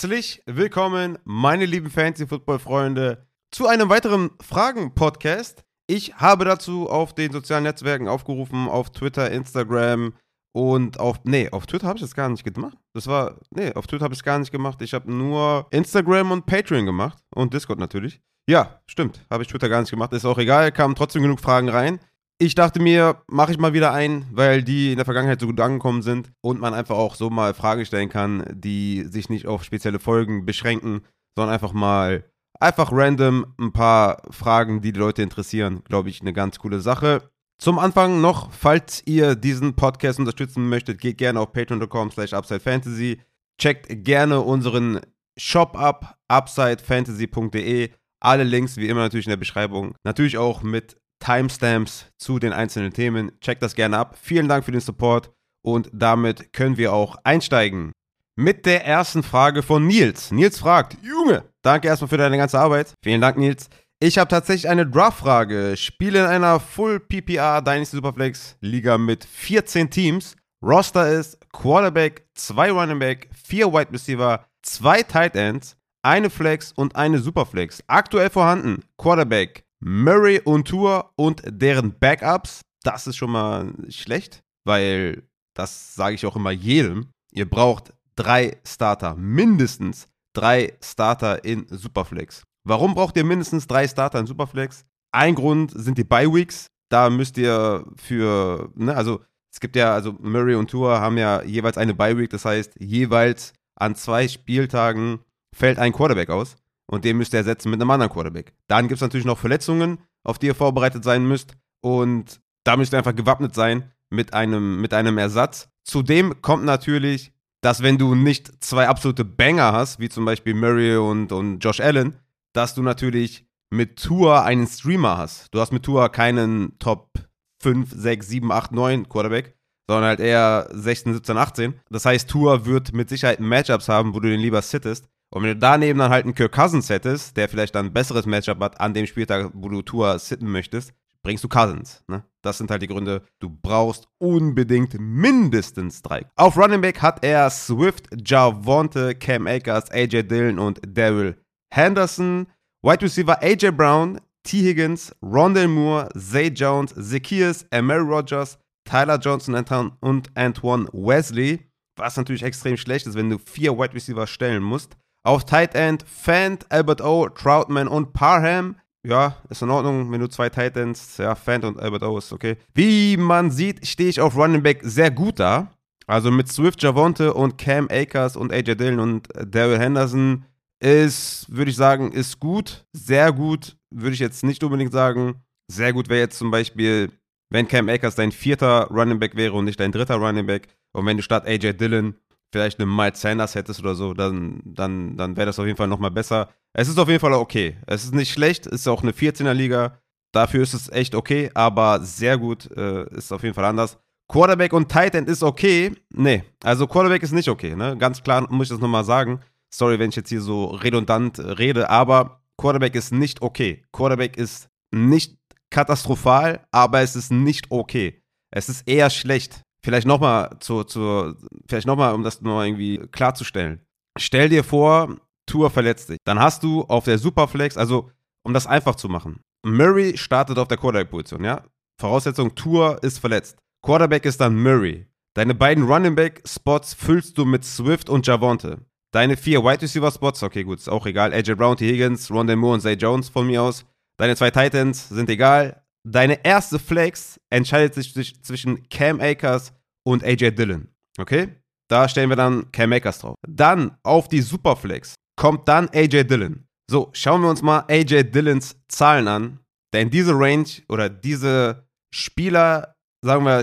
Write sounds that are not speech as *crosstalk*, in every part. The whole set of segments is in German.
Herzlich willkommen, meine lieben Fantasy-Football-Freunde, zu einem weiteren Fragen-Podcast. Ich habe dazu auf den sozialen Netzwerken aufgerufen, auf Twitter, Instagram und auf. Nee, auf Twitter habe ich das gar nicht gemacht. Das war. Nee, auf Twitter habe ich es gar nicht gemacht. Ich habe nur Instagram und Patreon gemacht und Discord natürlich. Ja, stimmt. Habe ich Twitter gar nicht gemacht. Ist auch egal, kamen trotzdem genug Fragen rein ich dachte mir, mache ich mal wieder ein, weil die in der Vergangenheit so gut angekommen sind und man einfach auch so mal Fragen stellen kann, die sich nicht auf spezielle Folgen beschränken, sondern einfach mal einfach random ein paar Fragen, die die Leute interessieren, glaube ich, eine ganz coole Sache. Zum Anfang noch, falls ihr diesen Podcast unterstützen möchtet, geht gerne auf patreon.com slash upsidefantasy. Checkt gerne unseren Shop ab, upsidefantasy.de. Alle Links wie immer natürlich in der Beschreibung. Natürlich auch mit Timestamps zu den einzelnen Themen. Checkt das gerne ab. Vielen Dank für den Support und damit können wir auch einsteigen. Mit der ersten Frage von Nils. Nils fragt, Junge, danke erstmal für deine ganze Arbeit. Vielen Dank, Nils. Ich habe tatsächlich eine Draft-Frage. Spiele in einer Full PPR Dynasty Superflex Liga mit 14 Teams. Roster ist Quarterback, 2 Running Back, 4 Wide Receiver, 2 Tight Ends, eine Flex und eine Superflex. Aktuell vorhanden Quarterback Murray und Tour und deren Backups, das ist schon mal schlecht, weil das sage ich auch immer jedem. Ihr braucht drei Starter, mindestens drei Starter in Superflex. Warum braucht ihr mindestens drei Starter in Superflex? Ein Grund sind die Bye Weeks. Da müsst ihr für, ne, also es gibt ja, also Murray und Tour haben ja jeweils eine Bye Week, das heißt, jeweils an zwei Spieltagen fällt ein Quarterback aus und den müsst ihr ersetzen mit einem anderen Quarterback. Dann gibt es natürlich noch Verletzungen, auf die ihr vorbereitet sein müsst und da müsst ihr einfach gewappnet sein mit einem, mit einem Ersatz. Zudem kommt natürlich, dass wenn du nicht zwei absolute Banger hast, wie zum Beispiel Murray und, und Josh Allen, dass du natürlich mit Tour einen Streamer hast. Du hast mit Tour keinen Top 5, 6, 7, 8, 9 Quarterback, sondern halt eher 16, 17, 18. Das heißt, Tour wird mit Sicherheit Matchups haben, wo du den lieber sittest. Und wenn du daneben dann halt einen Kirk Cousins hättest, der vielleicht dann ein besseres Matchup hat an dem Spieltag, wo du Tour sitten möchtest, bringst du Cousins. Ne? Das sind halt die Gründe. Du brauchst unbedingt mindestens drei. Auf Running Back hat er Swift, Javonte, Cam Akers, AJ Dillon und Daryl Henderson. Wide Receiver AJ Brown, T. Higgins, Rondell Moore, Zay Jones, Zacchaeus, Emery Rogers, Tyler Johnson und Antoine Wesley. Was natürlich extrem schlecht ist, wenn du vier Wide Receiver stellen musst. Auf Tight End Fant, Albert O, Troutman und Parham. Ja, ist in Ordnung, wenn du zwei Tight Ends, ja, Fant und Albert O ist okay. Wie man sieht, stehe ich auf Running Back sehr gut da. Also mit Swift, Javonte und Cam Akers und AJ Dillon und Daryl Henderson ist, würde ich sagen, ist gut. Sehr gut, würde ich jetzt nicht unbedingt sagen. Sehr gut wäre jetzt zum Beispiel, wenn Cam Akers dein vierter Running Back wäre und nicht dein dritter Running Back. Und wenn du statt AJ Dillon vielleicht eine Miles Sanders hättest oder so, dann, dann, dann wäre das auf jeden Fall nochmal besser. Es ist auf jeden Fall okay. Es ist nicht schlecht, es ist auch eine 14er Liga. Dafür ist es echt okay, aber sehr gut äh, ist auf jeden Fall anders. Quarterback und Tight End ist okay. Nee, also Quarterback ist nicht okay, ne? Ganz klar muss ich das nochmal sagen. Sorry, wenn ich jetzt hier so redundant rede, aber Quarterback ist nicht okay. Quarterback ist nicht katastrophal, aber es ist nicht okay. Es ist eher schlecht vielleicht nochmal zu, zu, vielleicht nochmal, um das noch irgendwie klarzustellen. Stell dir vor, Tour verletzt dich. Dann hast du auf der Superflex, also um das einfach zu machen, Murray startet auf der Quarterback-Position, ja? Voraussetzung, Tour ist verletzt. Quarterback ist dann Murray. Deine beiden Running Back-Spots füllst du mit Swift und Javonte. Deine vier Wide Receiver-Spots, okay, gut, ist auch egal. AJ Brown, T. Higgins, Rondell Moore und Zay Jones von mir aus. Deine zwei Titans sind egal. Deine erste Flex entscheidet sich zwischen Cam Akers und AJ Dillon. Okay? Da stellen wir dann Cam Akers drauf. Dann auf die Superflex kommt dann AJ Dillon. So, schauen wir uns mal AJ Dillons Zahlen an. Denn diese Range oder diese Spieler, sagen wir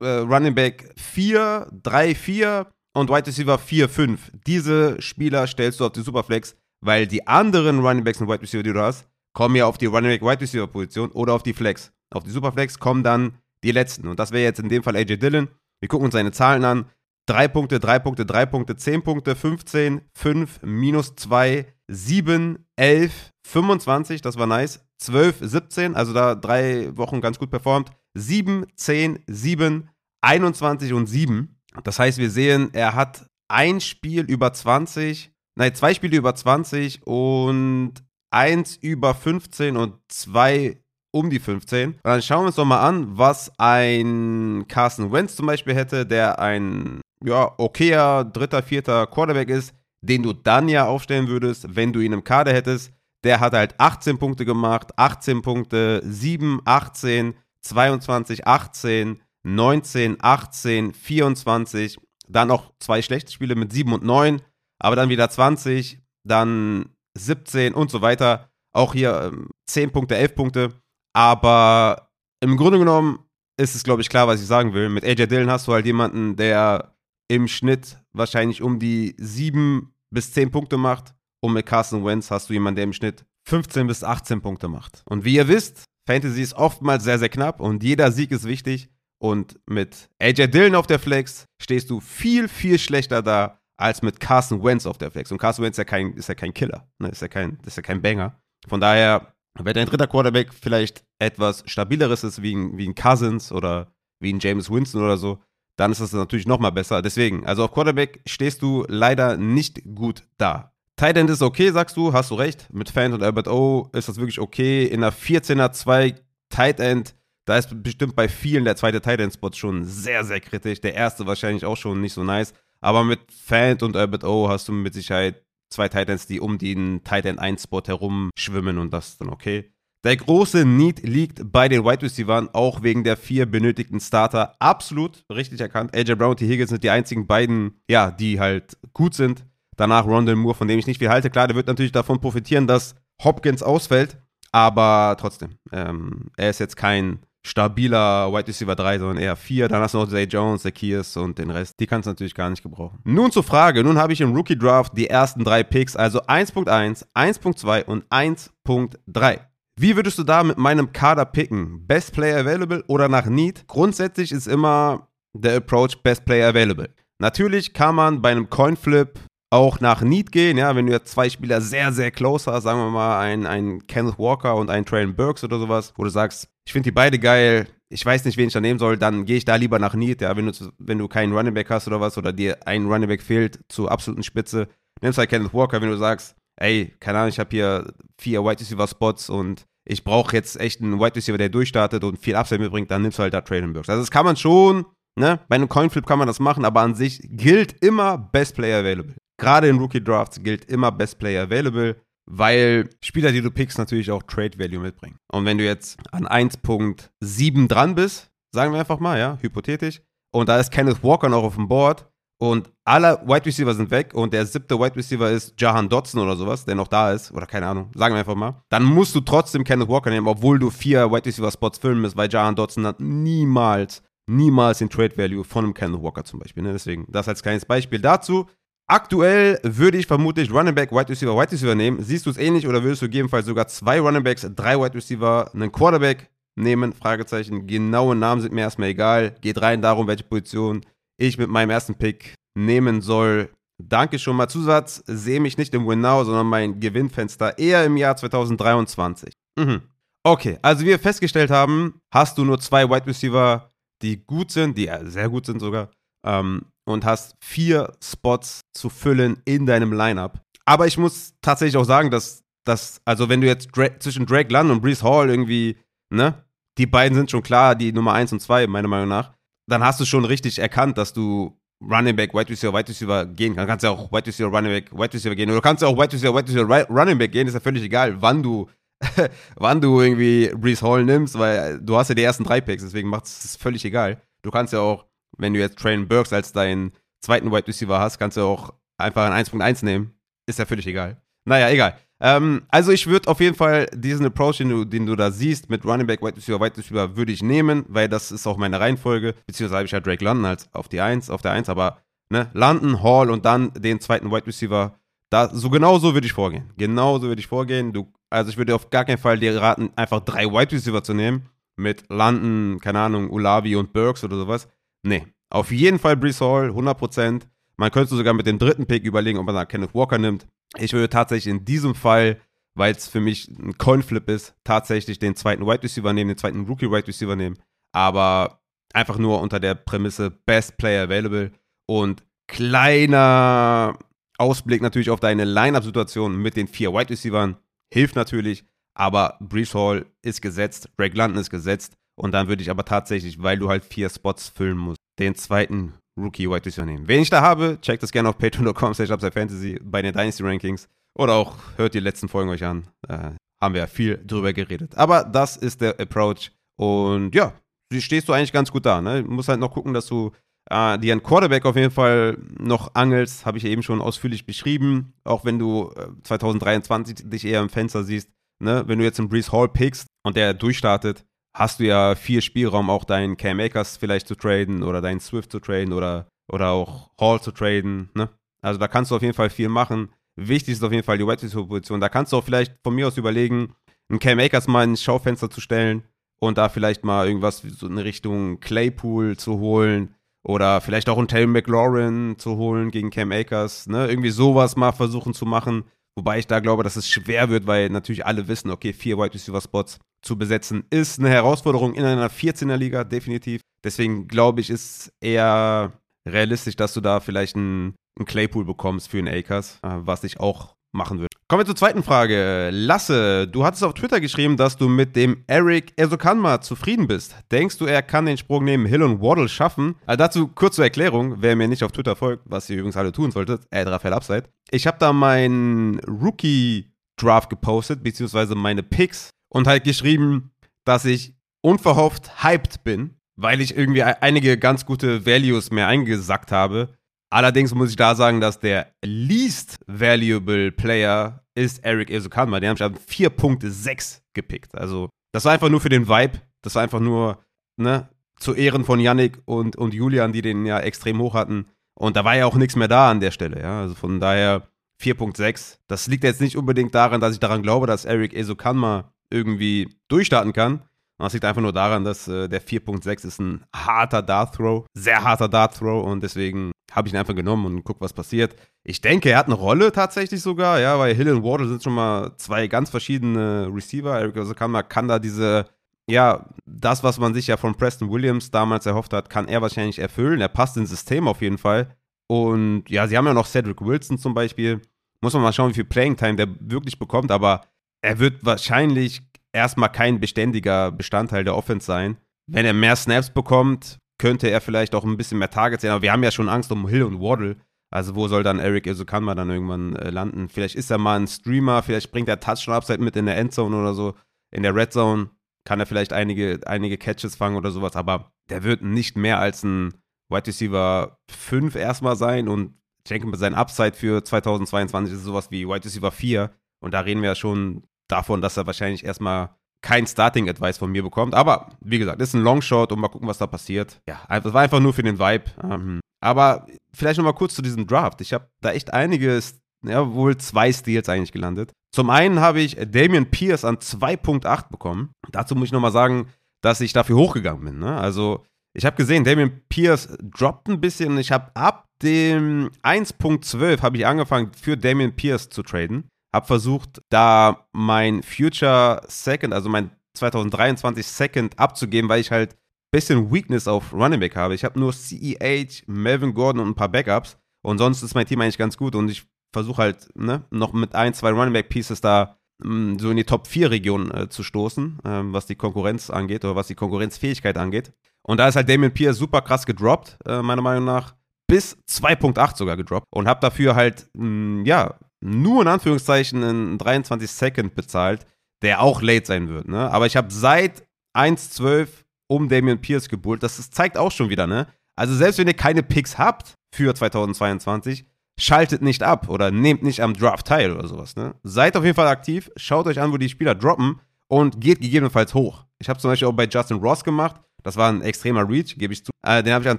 äh, Running Back 4, 3, 4 und Wide Receiver 4, 5. Diese Spieler stellst du auf die Superflex, weil die anderen Running Backs und Wide Receiver, die du hast, kommen ja auf die Running Back Wide Receiver Position oder auf die Flex. Auf die Superflex kommen dann die letzten. Und das wäre jetzt in dem Fall AJ Dillon. Wir gucken uns seine Zahlen an. 3 Punkte, 3 Punkte, 3 Punkte, 10 Punkte, 15, 5, minus 2, 7, 11, 25, das war nice. 12, 17, also da drei Wochen ganz gut performt. 7, 10, 7, 21 und 7. Das heißt, wir sehen, er hat ein Spiel über 20, nein, zwei Spiele über 20 und eins über 15 und zwei um die 15. Und dann schauen wir uns doch mal an, was ein Carson Wentz zum Beispiel hätte, der ein ja, okayer dritter, vierter Quarterback ist, den du dann ja aufstellen würdest, wenn du ihn im Kader hättest. Der hat halt 18 Punkte gemacht, 18 Punkte, 7, 18, 22, 18, 19, 18, 24. Dann noch zwei schlechte Spiele mit 7 und 9, aber dann wieder 20, dann 17 und so weiter. Auch hier ähm, 10 Punkte, 11 Punkte. Aber im Grunde genommen ist es, glaube ich, klar, was ich sagen will. Mit AJ Dillon hast du halt jemanden, der im Schnitt wahrscheinlich um die 7 bis 10 Punkte macht. Und mit Carson Wentz hast du jemanden, der im Schnitt 15 bis 18 Punkte macht. Und wie ihr wisst, Fantasy ist oftmals sehr, sehr knapp und jeder Sieg ist wichtig. Und mit AJ Dillon auf der Flex stehst du viel, viel schlechter da als mit Carson Wentz auf der Flex. Und Carson Wentz ist ja kein, ist ja kein Killer, ne? ist, ja kein, ist ja kein Banger. Von daher, wenn dein dritter Quarterback vielleicht etwas stabileres ist, wie ein, wie ein Cousins oder wie ein James Winston oder so, dann ist das natürlich nochmal besser. Deswegen, also auf Quarterback stehst du leider nicht gut da. Tight End ist okay, sagst du, hast du recht. Mit Fan und Albert O ist das wirklich okay. In der 14er 2 Tight End, da ist bestimmt bei vielen der zweite Tight End Spot schon sehr, sehr kritisch. Der erste wahrscheinlich auch schon nicht so nice. Aber mit Fan und Albert O hast du mit Sicherheit zwei Tight Ends, die um den Tight End 1 Spot herum schwimmen und das ist dann okay. Der große Need liegt bei den Wide Receivers, auch wegen der vier benötigten Starter. Absolut richtig erkannt. AJ Brown und T. Higgins sind die einzigen beiden, ja, die halt gut sind. Danach Rondell Moore, von dem ich nicht viel halte. Klar, der wird natürlich davon profitieren, dass Hopkins ausfällt. Aber trotzdem, ähm, er ist jetzt kein stabiler Wide Receiver 3, sondern eher 4. Dann hast du noch Zay Jones, Kears und den Rest. Die kannst du natürlich gar nicht gebrauchen. Nun zur Frage. Nun habe ich im Rookie Draft die ersten drei Picks, also 1.1, 1.2 und 1.3. Wie würdest du da mit meinem Kader picken? Best Player Available oder nach Need? Grundsätzlich ist immer der Approach Best Player Available. Natürlich kann man bei einem Coinflip auch nach Need gehen, ja, wenn du jetzt zwei Spieler sehr, sehr close hast, sagen wir mal ein, ein Kenneth Walker und ein Traylon Burks oder sowas, wo du sagst, ich finde die beide geil, ich weiß nicht, wen ich da nehmen soll, dann gehe ich da lieber nach Need, ja, wenn du, wenn du keinen Running Back hast oder was, oder dir ein Running Back fehlt zur absoluten Spitze, nimmst halt Kenneth Walker, wenn du sagst, ey, keine Ahnung, ich habe hier vier Wide Receiver Spots und ich brauche jetzt echt einen Wide Receiver, der durchstartet und viel Upside mitbringt, dann nimmst du halt da Traylon Burks. Also das kann man schon, ne, bei einem Coinflip kann man das machen, aber an sich gilt immer Best Player Available. Gerade in Rookie Drafts gilt immer Best Player Available, weil Spieler, die du pickst, natürlich auch Trade Value mitbringen. Und wenn du jetzt an 1.7 dran bist, sagen wir einfach mal, ja, hypothetisch, und da ist Kenneth Walker noch auf dem Board, und alle Wide Receiver sind weg und der siebte Wide Receiver ist Jahan Dotson oder sowas, der noch da ist, oder keine Ahnung, sagen wir einfach mal. Dann musst du trotzdem Kenneth Walker nehmen, obwohl du vier Wide Receiver Spots füllen musst, weil Jahan Dotson hat niemals, niemals den Trade Value von einem Kenneth Walker zum Beispiel. Ne? Deswegen, das als kleines Beispiel dazu. Aktuell würde ich vermutlich Running Back, Wide Receiver, Wide Receiver nehmen. Siehst du es ähnlich oder würdest du gegebenenfalls sogar zwei Running Backs, drei Wide Receiver, einen Quarterback nehmen? Fragezeichen. Genaue Namen sind mir erstmal egal. Geht rein darum, welche Position ich mit meinem ersten Pick nehmen soll. Danke schon mal. Zusatz, sehe mich nicht im Win Now, sondern mein Gewinnfenster eher im Jahr 2023. Mhm. Okay, also wie wir festgestellt haben, hast du nur zwei Wide Receiver, die gut sind, die sehr gut sind sogar, ähm, und hast vier Spots zu füllen in deinem Lineup. Aber ich muss tatsächlich auch sagen, dass, dass also wenn du jetzt Dra zwischen Drake London und Brees Hall irgendwie, ne, die beiden sind schon klar, die Nummer 1 und 2, meiner Meinung nach, dann hast du schon richtig erkannt, dass du Running Back, Wide Receiver, Wide Receiver gehen kannst. Du kannst ja auch Wide Receiver, Running Back, Wide Receiver gehen. Oder du kannst ja auch Wide Receiver, Wide Receiver, Running Back gehen. Ist ja völlig egal, wann du, *laughs* wann du irgendwie Brees Hall nimmst, weil du hast ja die ersten drei Picks, deswegen macht es völlig egal. Du kannst ja auch, wenn du jetzt Train Burks als deinen zweiten Wide Receiver hast, kannst du auch einfach ein 1.1 nehmen. Ist ja völlig egal. Naja, egal. Ähm, also ich würde auf jeden Fall diesen Approach, den du, den du da siehst, mit Running Back, Wide Receiver, Wide Receiver, würde ich nehmen, weil das ist auch meine Reihenfolge. Beziehungsweise habe ich ja Drake London als auf die 1, auf der 1, aber ne, London, Hall und dann den zweiten Wide Receiver. Da, so genau so würde ich vorgehen. Genau so würde ich vorgehen. Du, also ich würde auf gar keinen Fall dir raten, einfach drei Wide Receiver zu nehmen. Mit London, keine Ahnung, Ulavi und Burks oder sowas. Nee. Auf jeden Fall Brees Hall, 100%. Man könnte sogar mit dem dritten Pick überlegen, ob man da Kenneth Walker nimmt. Ich würde tatsächlich in diesem Fall, weil es für mich ein Coinflip ist, tatsächlich den zweiten Wide Receiver nehmen, den zweiten Rookie Wide Receiver nehmen. Aber einfach nur unter der Prämisse Best Player Available. Und Kleiner Ausblick natürlich auf deine Line-Up-Situation mit den vier Wide Receivers hilft natürlich, aber Brees Hall ist gesetzt, Greg London ist gesetzt und dann würde ich aber tatsächlich, weil du halt vier Spots füllen musst, den zweiten Rookie Wide Receiver nehmen. Wen ich da habe, checkt das gerne auf patreon.com Fantasy bei den Dynasty Rankings oder auch hört die letzten Folgen euch an. Äh, haben wir ja viel drüber geredet. Aber das ist der Approach und ja, stehst du eigentlich ganz gut da. Ne? Du musst halt noch gucken, dass du äh, dir einen Quarterback auf jeden Fall noch angelst, habe ich eben schon ausführlich beschrieben. Auch wenn du äh, 2023 dich eher im Fenster siehst. Ne? Wenn du jetzt einen Brees Hall pickst und der durchstartet, hast du ja viel Spielraum, auch deinen Cam Akers vielleicht zu traden oder deinen Swift zu traden oder, oder auch Hall zu traden. Ne? Also da kannst du auf jeden Fall viel machen. Wichtig ist auf jeden Fall die Wide Position. Da kannst du auch vielleicht von mir aus überlegen, einen Cam Akers mal ins Schaufenster zu stellen und da vielleicht mal irgendwas so in Richtung Claypool zu holen oder vielleicht auch einen Terry McLaurin zu holen gegen Cam Akers, ne? Irgendwie sowas mal versuchen zu machen. Wobei ich da glaube, dass es schwer wird, weil natürlich alle wissen, okay, vier Wide Receiver Spots zu besetzen ist eine Herausforderung in einer 14er Liga, definitiv. Deswegen glaube ich, ist eher realistisch, dass du da vielleicht einen, einen Claypool bekommst für einen Akers, äh, was ich auch machen würde. Kommen wir zur zweiten Frage. Lasse, du hattest auf Twitter geschrieben, dass du mit dem Eric Esokanma zufrieden bist. Denkst du, er kann den Sprung neben Hill und Waddle schaffen? Also dazu kurz zur Erklärung, wer mir nicht auf Twitter folgt, was ihr übrigens alle tun solltet, äh, Raphael Upside. Ich habe da meinen Rookie-Draft gepostet, beziehungsweise meine Picks und halt geschrieben, dass ich unverhofft hyped bin, weil ich irgendwie einige ganz gute Values mehr eingesackt habe Allerdings muss ich da sagen, dass der least valuable Player ist Eric Ezukanma. Den habe ich an 4.6 gepickt. Also, das war einfach nur für den Vibe. Das war einfach nur, ne, zu Ehren von Yannick und, und Julian, die den ja extrem hoch hatten. Und da war ja auch nichts mehr da an der Stelle, ja. Also von daher 4.6. Das liegt jetzt nicht unbedingt daran, dass ich daran glaube, dass Eric Ezukanma irgendwie durchstarten kann. Das liegt einfach nur daran, dass äh, der 4.6 ist ein harter Dart Throw, sehr harter Dart Throw und deswegen habe ich ihn einfach genommen und guck, was passiert. Ich denke, er hat eine Rolle tatsächlich sogar, ja, weil Hill und Waddle sind schon mal zwei ganz verschiedene Receiver. Eric Osakama kann da diese, ja, das, was man sich ja von Preston Williams damals erhofft hat, kann er wahrscheinlich erfüllen. Er passt ins System auf jeden Fall. Und ja, sie haben ja noch Cedric Wilson zum Beispiel. Muss man mal schauen, wie viel Playing Time der wirklich bekommt, aber er wird wahrscheinlich erstmal kein beständiger Bestandteil der Offense sein. Wenn er mehr Snaps bekommt, könnte er vielleicht auch ein bisschen mehr Targets sehen, aber wir haben ja schon Angst um Hill und Waddle. Also wo soll dann Eric Isokanma dann irgendwann äh, landen? Vielleicht ist er mal ein Streamer, vielleicht bringt er Touchdown-Upside mit in der Endzone oder so. In der Red Zone kann er vielleicht einige, einige Catches fangen oder sowas, aber der wird nicht mehr als ein Wide Receiver 5 erstmal sein und ich denke, sein Upside für 2022 ist sowas wie Wide Receiver 4 und da reden wir ja schon davon, dass er wahrscheinlich erstmal kein Starting-Advice von mir bekommt. Aber wie gesagt, ist ein Longshot und mal gucken, was da passiert. Ja, das war einfach nur für den Vibe. Ähm, aber vielleicht nochmal kurz zu diesem Draft. Ich habe da echt einige, ja, wohl zwei Steals eigentlich gelandet. Zum einen habe ich Damian Pierce an 2.8 bekommen. Dazu muss ich nochmal sagen, dass ich dafür hochgegangen bin. Ne? Also, ich habe gesehen, Damian Pierce droppt ein bisschen. Ich habe ab dem 1.12 habe ich angefangen, für Damian Pierce zu traden habe versucht, da mein Future Second, also mein 2023 Second abzugeben, weil ich halt ein bisschen Weakness auf Running Back habe. Ich habe nur CEH, Melvin Gordon und ein paar Backups und sonst ist mein Team eigentlich ganz gut und ich versuche halt ne, noch mit ein, zwei Running Back Pieces da mh, mm, so in die Top 4 Region äh, zu stoßen, äh, was die Konkurrenz angeht oder was die Konkurrenzfähigkeit angeht. Und da ist halt Damien Pierce super krass gedroppt, äh, meiner Meinung nach. Bis 2.8 sogar gedroppt und habe dafür halt, mh, mm, ja, nur in Anführungszeichen einen 23 Second bezahlt, der auch late sein wird. Ne? Aber ich habe seit 1.12 um Damian Pierce gebullt. Das, das zeigt auch schon wieder, ne? Also selbst wenn ihr keine Picks habt für 2022, schaltet nicht ab oder nehmt nicht am Draft teil oder sowas. Ne? Seid auf jeden Fall aktiv, schaut euch an, wo die Spieler droppen und geht gegebenenfalls hoch. Ich habe zum Beispiel auch bei Justin Ross gemacht. Das war ein extremer Reach, gebe ich zu. Äh, den habe ich an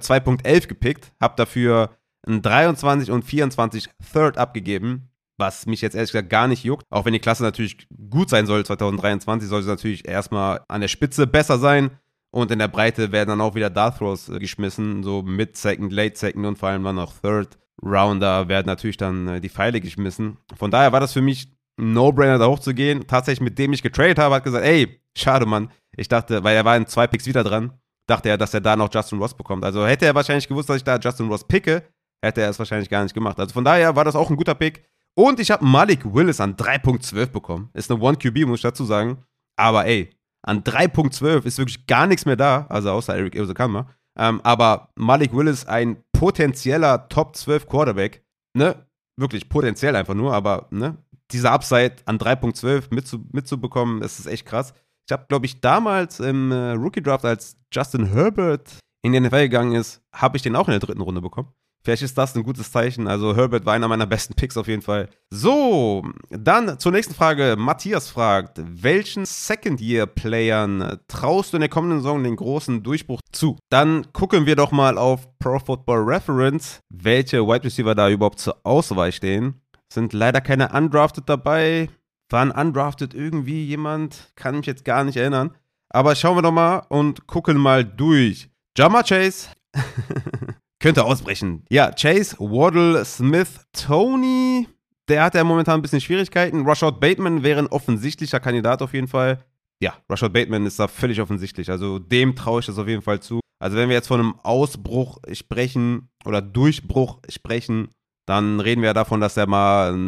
2.11 gepickt, habe dafür ein 23 und 24 Third abgegeben was mich jetzt ehrlich gesagt gar nicht juckt. Auch wenn die Klasse natürlich gut sein soll 2023, soll sie natürlich erstmal an der Spitze besser sein. Und in der Breite werden dann auch wieder Darth Throws äh, geschmissen, so Mid Second, Late Second und vor allem dann auch Third Rounder werden natürlich dann äh, die Pfeile geschmissen. Von daher war das für mich ein No-Brainer da hochzugehen. Tatsächlich mit dem ich getradet habe, hat gesagt, ey, schade Mann. Ich dachte, weil er war in zwei Picks wieder dran, dachte er, dass er da noch Justin Ross bekommt. Also hätte er wahrscheinlich gewusst, dass ich da Justin Ross picke, hätte er es wahrscheinlich gar nicht gemacht. Also von daher war das auch ein guter Pick. Und ich habe Malik Willis an 3.12 bekommen. Ist eine 1QB, muss ich dazu sagen. Aber ey, an 3.12 ist wirklich gar nichts mehr da, also außer Eric Osekama. Ähm, aber Malik Willis, ein potenzieller Top 12 Quarterback, ne? Wirklich potenziell einfach nur, aber ne? Dieser Upside an 3.12 mitzu mitzubekommen, das ist echt krass. Ich habe, glaube ich, damals im äh, Rookie Draft, als Justin Herbert in die NFL gegangen ist, habe ich den auch in der dritten Runde bekommen. Vielleicht ist das ein gutes Zeichen. Also Herbert war einer meiner besten Picks auf jeden Fall. So, dann zur nächsten Frage. Matthias fragt, welchen Second-Year-Playern traust du in der kommenden Saison den großen Durchbruch zu? Dann gucken wir doch mal auf Pro Football Reference, welche Wide Receiver da überhaupt zur Auswahl stehen. Sind leider keine undrafted dabei. War ein undrafted irgendwie jemand? Kann mich jetzt gar nicht erinnern. Aber schauen wir doch mal und gucken mal durch. Jama Chase. *laughs* könnte ausbrechen. Ja, Chase, Waddle, Smith, Tony. Der hat ja momentan ein bisschen Schwierigkeiten. Rashad Bateman wäre ein offensichtlicher Kandidat auf jeden Fall. Ja, Rashad Bateman ist da völlig offensichtlich. Also dem traue ich das auf jeden Fall zu. Also wenn wir jetzt von einem Ausbruch sprechen oder Durchbruch sprechen, dann reden wir ja davon, dass er mal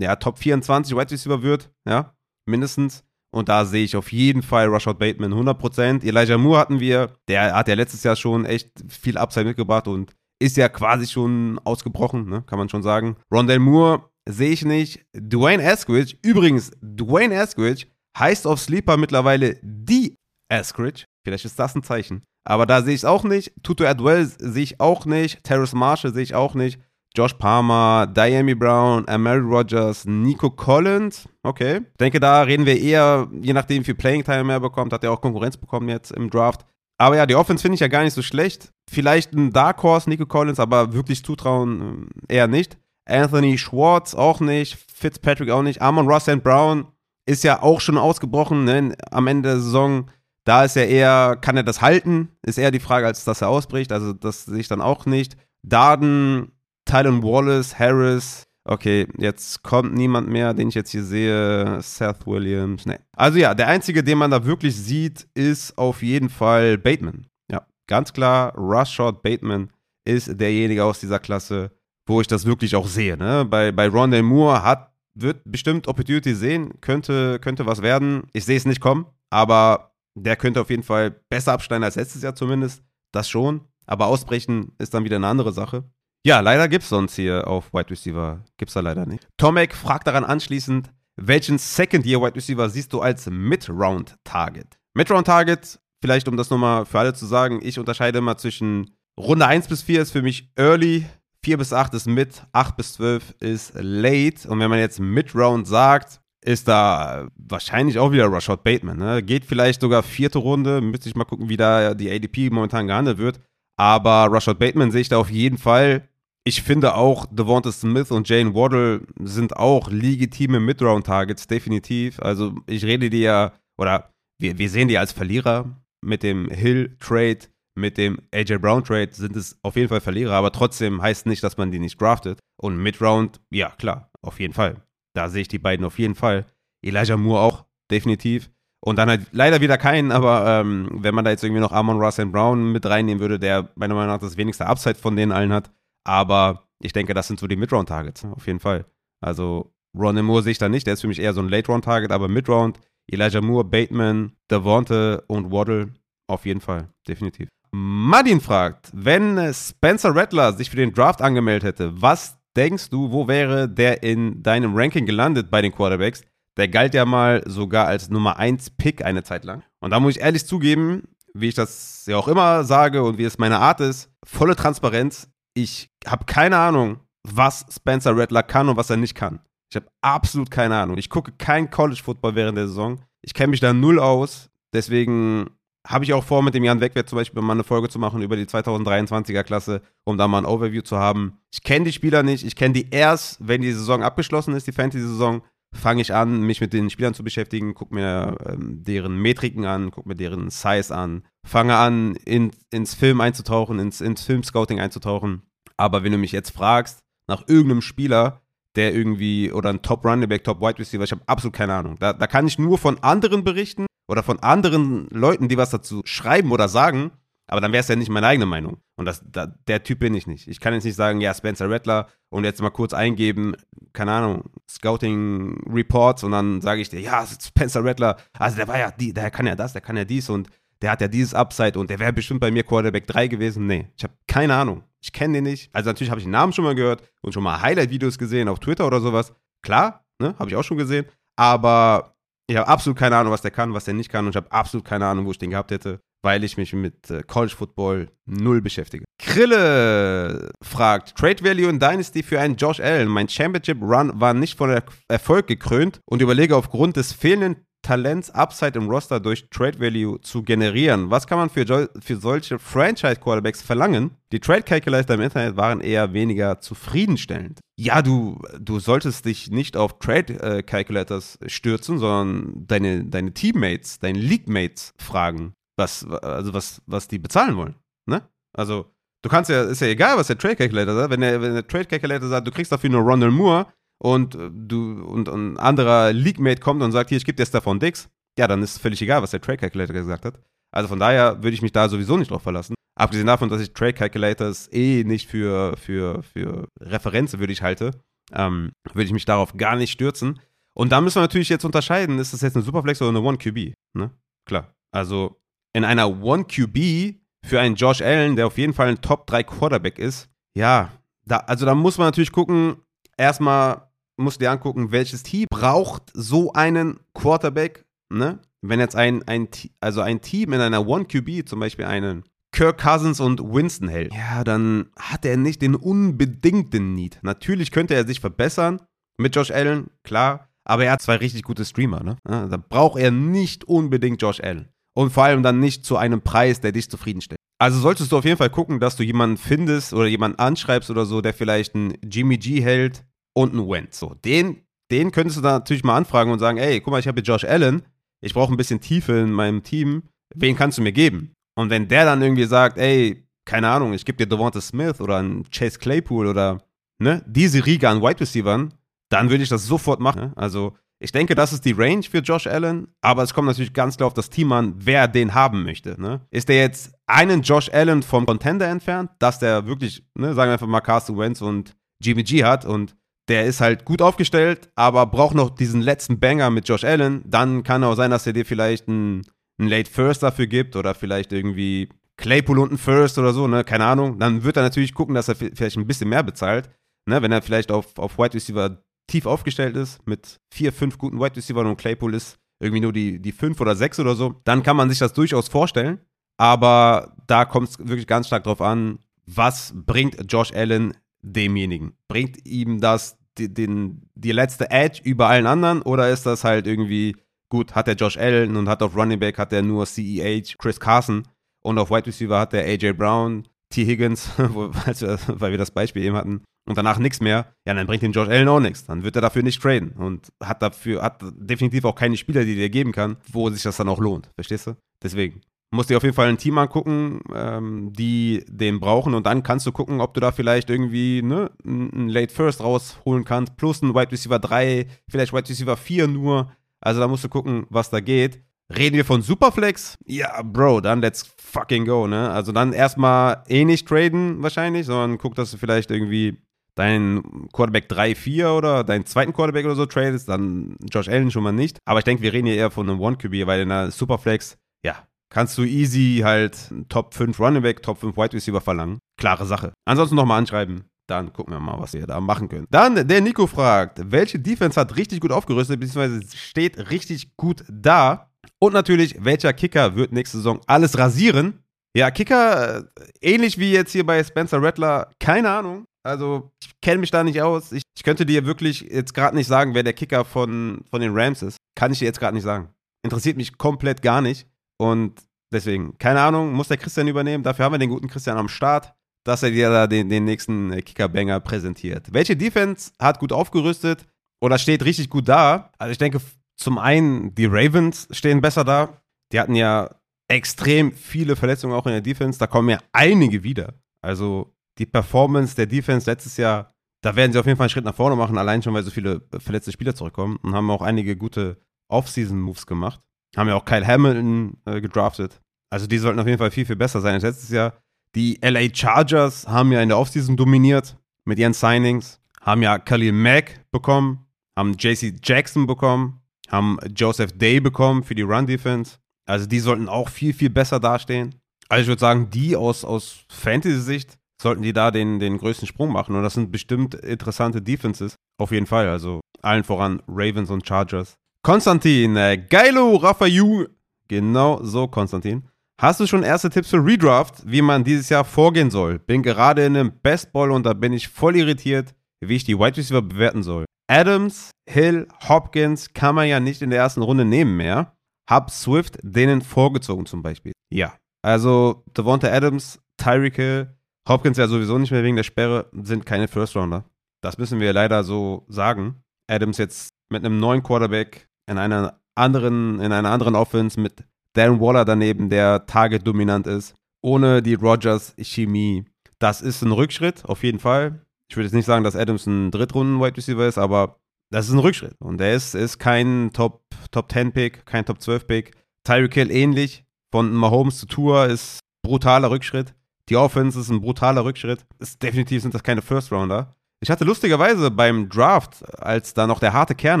ja, Top 24 Wide Receiver wird, ja, mindestens. Und da sehe ich auf jeden Fall Rashad Bateman 100%. Elijah Moore hatten wir. Der hat ja letztes Jahr schon echt viel Upside mitgebracht und ist ja quasi schon ausgebrochen, ne? kann man schon sagen. Rondell Moore sehe ich nicht. Dwayne Eskridge, übrigens, Dwayne Eskridge heißt auf Sleeper mittlerweile die Eskridge. Vielleicht ist das ein Zeichen. Aber da sehe ich es auch nicht. Tutu Adwell sehe ich auch nicht. Terrace Marshall sehe ich auch nicht. Josh Palmer, Diami Brown, Mary Rogers, Nico Collins. Okay. Ich denke, da reden wir eher, je nachdem, wie viel Playing Time er bekommt, hat er auch Konkurrenz bekommen jetzt im Draft. Aber ja, die Offense finde ich ja gar nicht so schlecht. Vielleicht ein Dark Horse, Nico Collins, aber wirklich zutrauen äh, eher nicht. Anthony Schwartz auch nicht. Fitzpatrick auch nicht. Amon Ross and Brown ist ja auch schon ausgebrochen ne, am Ende der Saison. Da ist er eher, kann er das halten? Ist eher die Frage, als dass er ausbricht. Also das sehe ich dann auch nicht. Darden Tylen Wallace, Harris. Okay, jetzt kommt niemand mehr, den ich jetzt hier sehe. Seth Williams. Nee. Also ja, der einzige, den man da wirklich sieht, ist auf jeden Fall Bateman. Ja, ganz klar, Rushshot Bateman ist derjenige aus dieser Klasse, wo ich das wirklich auch sehe. Ne? Bei, bei Rondell Moore hat, wird bestimmt Opportunity sehen, könnte, könnte was werden. Ich sehe es nicht kommen, aber der könnte auf jeden Fall besser abschneiden als letztes Jahr zumindest. Das schon. Aber ausbrechen ist dann wieder eine andere Sache. Ja, leider gibt es sonst hier auf Wide Receiver, gibt es da leider nicht. Tomek fragt daran anschließend, welchen Second-Year-Wide Receiver siehst du als Mid-Round-Target? Mid-Round-Target, vielleicht um das nochmal für alle zu sagen, ich unterscheide immer zwischen Runde 1 bis 4 ist für mich Early, 4 bis 8 ist Mid, 8 bis 12 ist Late. Und wenn man jetzt Mid-Round sagt, ist da wahrscheinlich auch wieder Rashad Bateman. Ne? Geht vielleicht sogar vierte Runde, müsste ich mal gucken, wie da die ADP momentan gehandelt wird. Aber Rashad Bateman sehe ich da auf jeden Fall ich finde auch, Devonta Smith und Jane Waddle sind auch legitime Mid-Round-Targets, definitiv. Also ich rede dir ja, oder wir, wir sehen die als Verlierer. Mit dem Hill-Trade, mit dem AJ Brown-Trade sind es auf jeden Fall Verlierer, aber trotzdem heißt nicht, dass man die nicht draftet. Und Mid-Round, ja klar, auf jeden Fall. Da sehe ich die beiden auf jeden Fall. Elijah Moore auch, definitiv. Und dann halt leider wieder keinen, aber ähm, wenn man da jetzt irgendwie noch Amon Ross Brown mit reinnehmen würde, der meiner Meinung nach das wenigste Upside von denen allen hat, aber ich denke, das sind so die Mid-Round-Targets, ne? auf jeden Fall. Also Ronnie Moore sehe ich da nicht, der ist für mich eher so ein Late-Round-Target, aber Mid-Round, Elijah Moore, Bateman, Devonte und Waddle auf jeden Fall, definitiv. Madin fragt, wenn Spencer Rattler sich für den Draft angemeldet hätte, was denkst du, wo wäre der in deinem Ranking gelandet bei den Quarterbacks? Der galt ja mal sogar als Nummer 1 Pick eine Zeit lang. Und da muss ich ehrlich zugeben, wie ich das ja auch immer sage und wie es meine Art ist, volle Transparenz ich habe keine Ahnung, was Spencer Rattler kann und was er nicht kann. Ich habe absolut keine Ahnung. Ich gucke kein College Football während der Saison. Ich kenne mich da null aus. Deswegen habe ich auch vor, mit dem Jan Wegwert zum Beispiel mal eine Folge zu machen über die 2023er Klasse, um da mal ein Overview zu haben. Ich kenne die Spieler nicht. Ich kenne die erst, wenn die Saison abgeschlossen ist, die Fantasy-Saison. Fange ich an, mich mit den Spielern zu beschäftigen, gucke mir ähm, deren Metriken an, gucke mir deren Size an, fange an, in, ins Film einzutauchen, ins, ins Filmscouting einzutauchen. Aber wenn du mich jetzt fragst, nach irgendeinem Spieler, der irgendwie, oder ein Top Running Back, Top Wide Receiver, ich habe absolut keine Ahnung. Da, da kann ich nur von anderen berichten oder von anderen Leuten, die was dazu schreiben oder sagen. Aber dann wäre es ja nicht meine eigene Meinung. Und das, da, der Typ bin ich nicht. Ich kann jetzt nicht sagen, ja, Spencer Rattler und jetzt mal kurz eingeben, keine Ahnung, Scouting Reports und dann sage ich dir, ja, Spencer Rattler, also der war ja, die, der kann ja das, der kann ja dies und der hat ja dieses Upside und der wäre bestimmt bei mir Quarterback 3 gewesen. Nee, ich habe keine Ahnung. Ich kenne den nicht. Also natürlich habe ich den Namen schon mal gehört und schon mal Highlight-Videos gesehen auf Twitter oder sowas. Klar, ne, habe ich auch schon gesehen. Aber ich habe absolut keine Ahnung, was der kann, was der nicht kann und ich habe absolut keine Ahnung, wo ich den gehabt hätte, weil ich mich mit äh, College Football null beschäftige. Krille fragt, Trade Value in Dynasty für einen Josh Allen. Mein Championship Run war nicht von Erfolg gekrönt und überlege aufgrund des fehlenden Talents Upside im Roster durch Trade Value zu generieren. Was kann man für, für solche Franchise Quarterbacks verlangen? Die Trade Calculator im Internet waren eher weniger zufriedenstellend. Ja, du, du solltest dich nicht auf Trade äh, Calculators stürzen, sondern deine, deine Teammates, deine League-Mates fragen, was, also was, was die bezahlen wollen. Ne? Also, du kannst ja, ist ja egal, was der Trade Calculator sagt. Wenn der, wenn der Trade Calculator sagt, du kriegst dafür nur Ronald Moore, und äh, du und, ein anderer League-Mate kommt und sagt, hier, ich gebe dir Stefan Dix, ja, dann ist völlig egal, was der Trade Calculator gesagt hat. Also von daher würde ich mich da sowieso nicht drauf verlassen. Abgesehen davon, dass ich Trade Calculators eh nicht für, für, für Referenzen würde ich halte, ähm, würde ich mich darauf gar nicht stürzen. Und da müssen wir natürlich jetzt unterscheiden, ist das jetzt eine Superflex oder eine One QB? Ne? Klar. Also in einer One QB für einen Josh Allen, der auf jeden Fall ein Top 3 Quarterback ist, ja, da, also da muss man natürlich gucken, erstmal musst du dir angucken, welches Team braucht so einen Quarterback, ne? Wenn jetzt ein, ein, also ein Team in einer One-QB zum Beispiel einen Kirk Cousins und Winston hält, ja, dann hat er nicht den unbedingten Need. Natürlich könnte er sich verbessern mit Josh Allen, klar, aber er hat zwei richtig gute Streamer, ne? Da braucht er nicht unbedingt Josh Allen. Und vor allem dann nicht zu einem Preis, der dich zufriedenstellt. Also solltest du auf jeden Fall gucken, dass du jemanden findest oder jemanden anschreibst oder so, der vielleicht einen Jimmy G hält, und ein Wentz. So, den, den könntest du da natürlich mal anfragen und sagen, ey, guck mal, ich habe hier Josh Allen, ich brauche ein bisschen Tiefe in meinem Team, wen kannst du mir geben? Und wenn der dann irgendwie sagt, ey, keine Ahnung, ich gebe dir Devonta Smith oder einen Chase Claypool oder ne, diese Riege an Wide Receivern, dann würde ich das sofort machen. Also ich denke, das ist die Range für Josh Allen, aber es kommt natürlich ganz klar auf das Team an, wer den haben möchte. Ne? Ist der jetzt einen Josh Allen vom Contender entfernt, dass der wirklich, ne, sagen wir einfach mal Carson Wentz und Jimmy G hat und der ist halt gut aufgestellt, aber braucht noch diesen letzten Banger mit Josh Allen. Dann kann auch sein, dass er dir vielleicht einen, einen Late First dafür gibt oder vielleicht irgendwie Claypool und einen First oder so, ne? Keine Ahnung. Dann wird er natürlich gucken, dass er vielleicht ein bisschen mehr bezahlt. Ne? Wenn er vielleicht auf, auf Wide Receiver tief aufgestellt ist, mit vier, fünf guten Wide Receivers und Claypool ist irgendwie nur die, die fünf oder sechs oder so, dann kann man sich das durchaus vorstellen. Aber da kommt es wirklich ganz stark drauf an, was bringt Josh Allen demjenigen? Bringt ihm das die, den, die letzte Edge über allen anderen oder ist das halt irgendwie, gut, hat der Josh Allen und hat auf Running Back hat er nur CEH, Chris Carson und auf Wide Receiver hat der AJ Brown, T. Higgins, *laughs* weil wir das Beispiel eben hatten, und danach nichts mehr, ja, dann bringt den Josh Allen auch nichts. Dann wird er dafür nicht traden und hat dafür, hat definitiv auch keine Spieler, die dir geben kann, wo sich das dann auch lohnt. Verstehst du? Deswegen musst dir auf jeden Fall ein Team angucken, ähm, die den brauchen und dann kannst du gucken, ob du da vielleicht irgendwie ne, einen Late First rausholen kannst, plus ein Wide Receiver 3, vielleicht Wide Receiver 4 nur. Also da musst du gucken, was da geht. Reden wir von Superflex? Ja, Bro, dann let's fucking go, ne? Also dann erstmal eh nicht traden wahrscheinlich, sondern guck, dass du vielleicht irgendwie deinen Quarterback 3, 4 oder deinen zweiten Quarterback oder so tradest, dann Josh Allen schon mal nicht. Aber ich denke, wir reden hier eher von einem One-QB, weil in einer Superflex, ja, kannst du easy halt Top 5 Running Back, Top 5 Wide Receiver verlangen. Klare Sache. Ansonsten nochmal anschreiben. Dann gucken wir mal, was ihr da machen könnt. Dann der Nico fragt, welche Defense hat richtig gut aufgerüstet, beziehungsweise steht richtig gut da? Und natürlich, welcher Kicker wird nächste Saison alles rasieren? Ja, Kicker, äh, ähnlich wie jetzt hier bei Spencer Rattler, keine Ahnung. Also, ich kenne mich da nicht aus. Ich, ich könnte dir wirklich jetzt gerade nicht sagen, wer der Kicker von, von den Rams ist. Kann ich dir jetzt gerade nicht sagen. Interessiert mich komplett gar nicht. Und deswegen, keine Ahnung, muss der Christian übernehmen. Dafür haben wir den guten Christian am Start, dass er dir da den, den nächsten Kicker-Banger präsentiert. Welche Defense hat gut aufgerüstet oder steht richtig gut da? Also ich denke, zum einen, die Ravens stehen besser da. Die hatten ja extrem viele Verletzungen auch in der Defense. Da kommen ja einige wieder. Also die Performance der Defense letztes Jahr, da werden sie auf jeden Fall einen Schritt nach vorne machen, allein schon, weil so viele verletzte Spieler zurückkommen und haben auch einige gute Off-Season-Moves gemacht. Haben ja auch Kyle Hamilton äh, gedraftet. Also die sollten auf jeden Fall viel, viel besser sein als letztes Jahr. Die LA Chargers haben ja in der Offseason dominiert mit ihren Signings, haben ja Khalil Mack bekommen, haben JC Jackson bekommen, haben Joseph Day bekommen für die Run-Defense. Also die sollten auch viel, viel besser dastehen. Also ich würde sagen, die aus, aus Fantasy-Sicht sollten die da den, den größten Sprung machen. Und das sind bestimmt interessante Defenses. Auf jeden Fall. Also allen voran Ravens und Chargers. Konstantin, äh, Geilo Raffaelu. Genau so, Konstantin. Hast du schon erste Tipps für Redraft, wie man dieses Jahr vorgehen soll? Bin gerade in einem Best Ball und da bin ich voll irritiert, wie ich die Wide Receiver bewerten soll. Adams, Hill, Hopkins kann man ja nicht in der ersten Runde nehmen mehr. Hab Swift denen vorgezogen zum Beispiel. Ja. Also Devonta Adams, Tyreek Hill, Hopkins ja sowieso nicht mehr wegen der Sperre, sind keine First Rounder. Das müssen wir leider so sagen. Adams jetzt mit einem neuen Quarterback in einer anderen, in einer anderen Offense mit Darren Waller daneben, der Target dominant ist, ohne die Rogers Chemie. Das ist ein Rückschritt, auf jeden Fall. Ich würde jetzt nicht sagen, dass Adams ein Drittrunden-Wide Receiver ist, aber das ist ein Rückschritt. Und er ist, ist kein Top, Top 10 Pick, kein Top 12 Pick. Tyreek Hill ähnlich. Von Mahomes zu Tour ist brutaler Rückschritt. Die Offense ist ein brutaler Rückschritt. Ist, definitiv sind das keine First Rounder. Ich hatte lustigerweise beim Draft, als da noch der harte Kern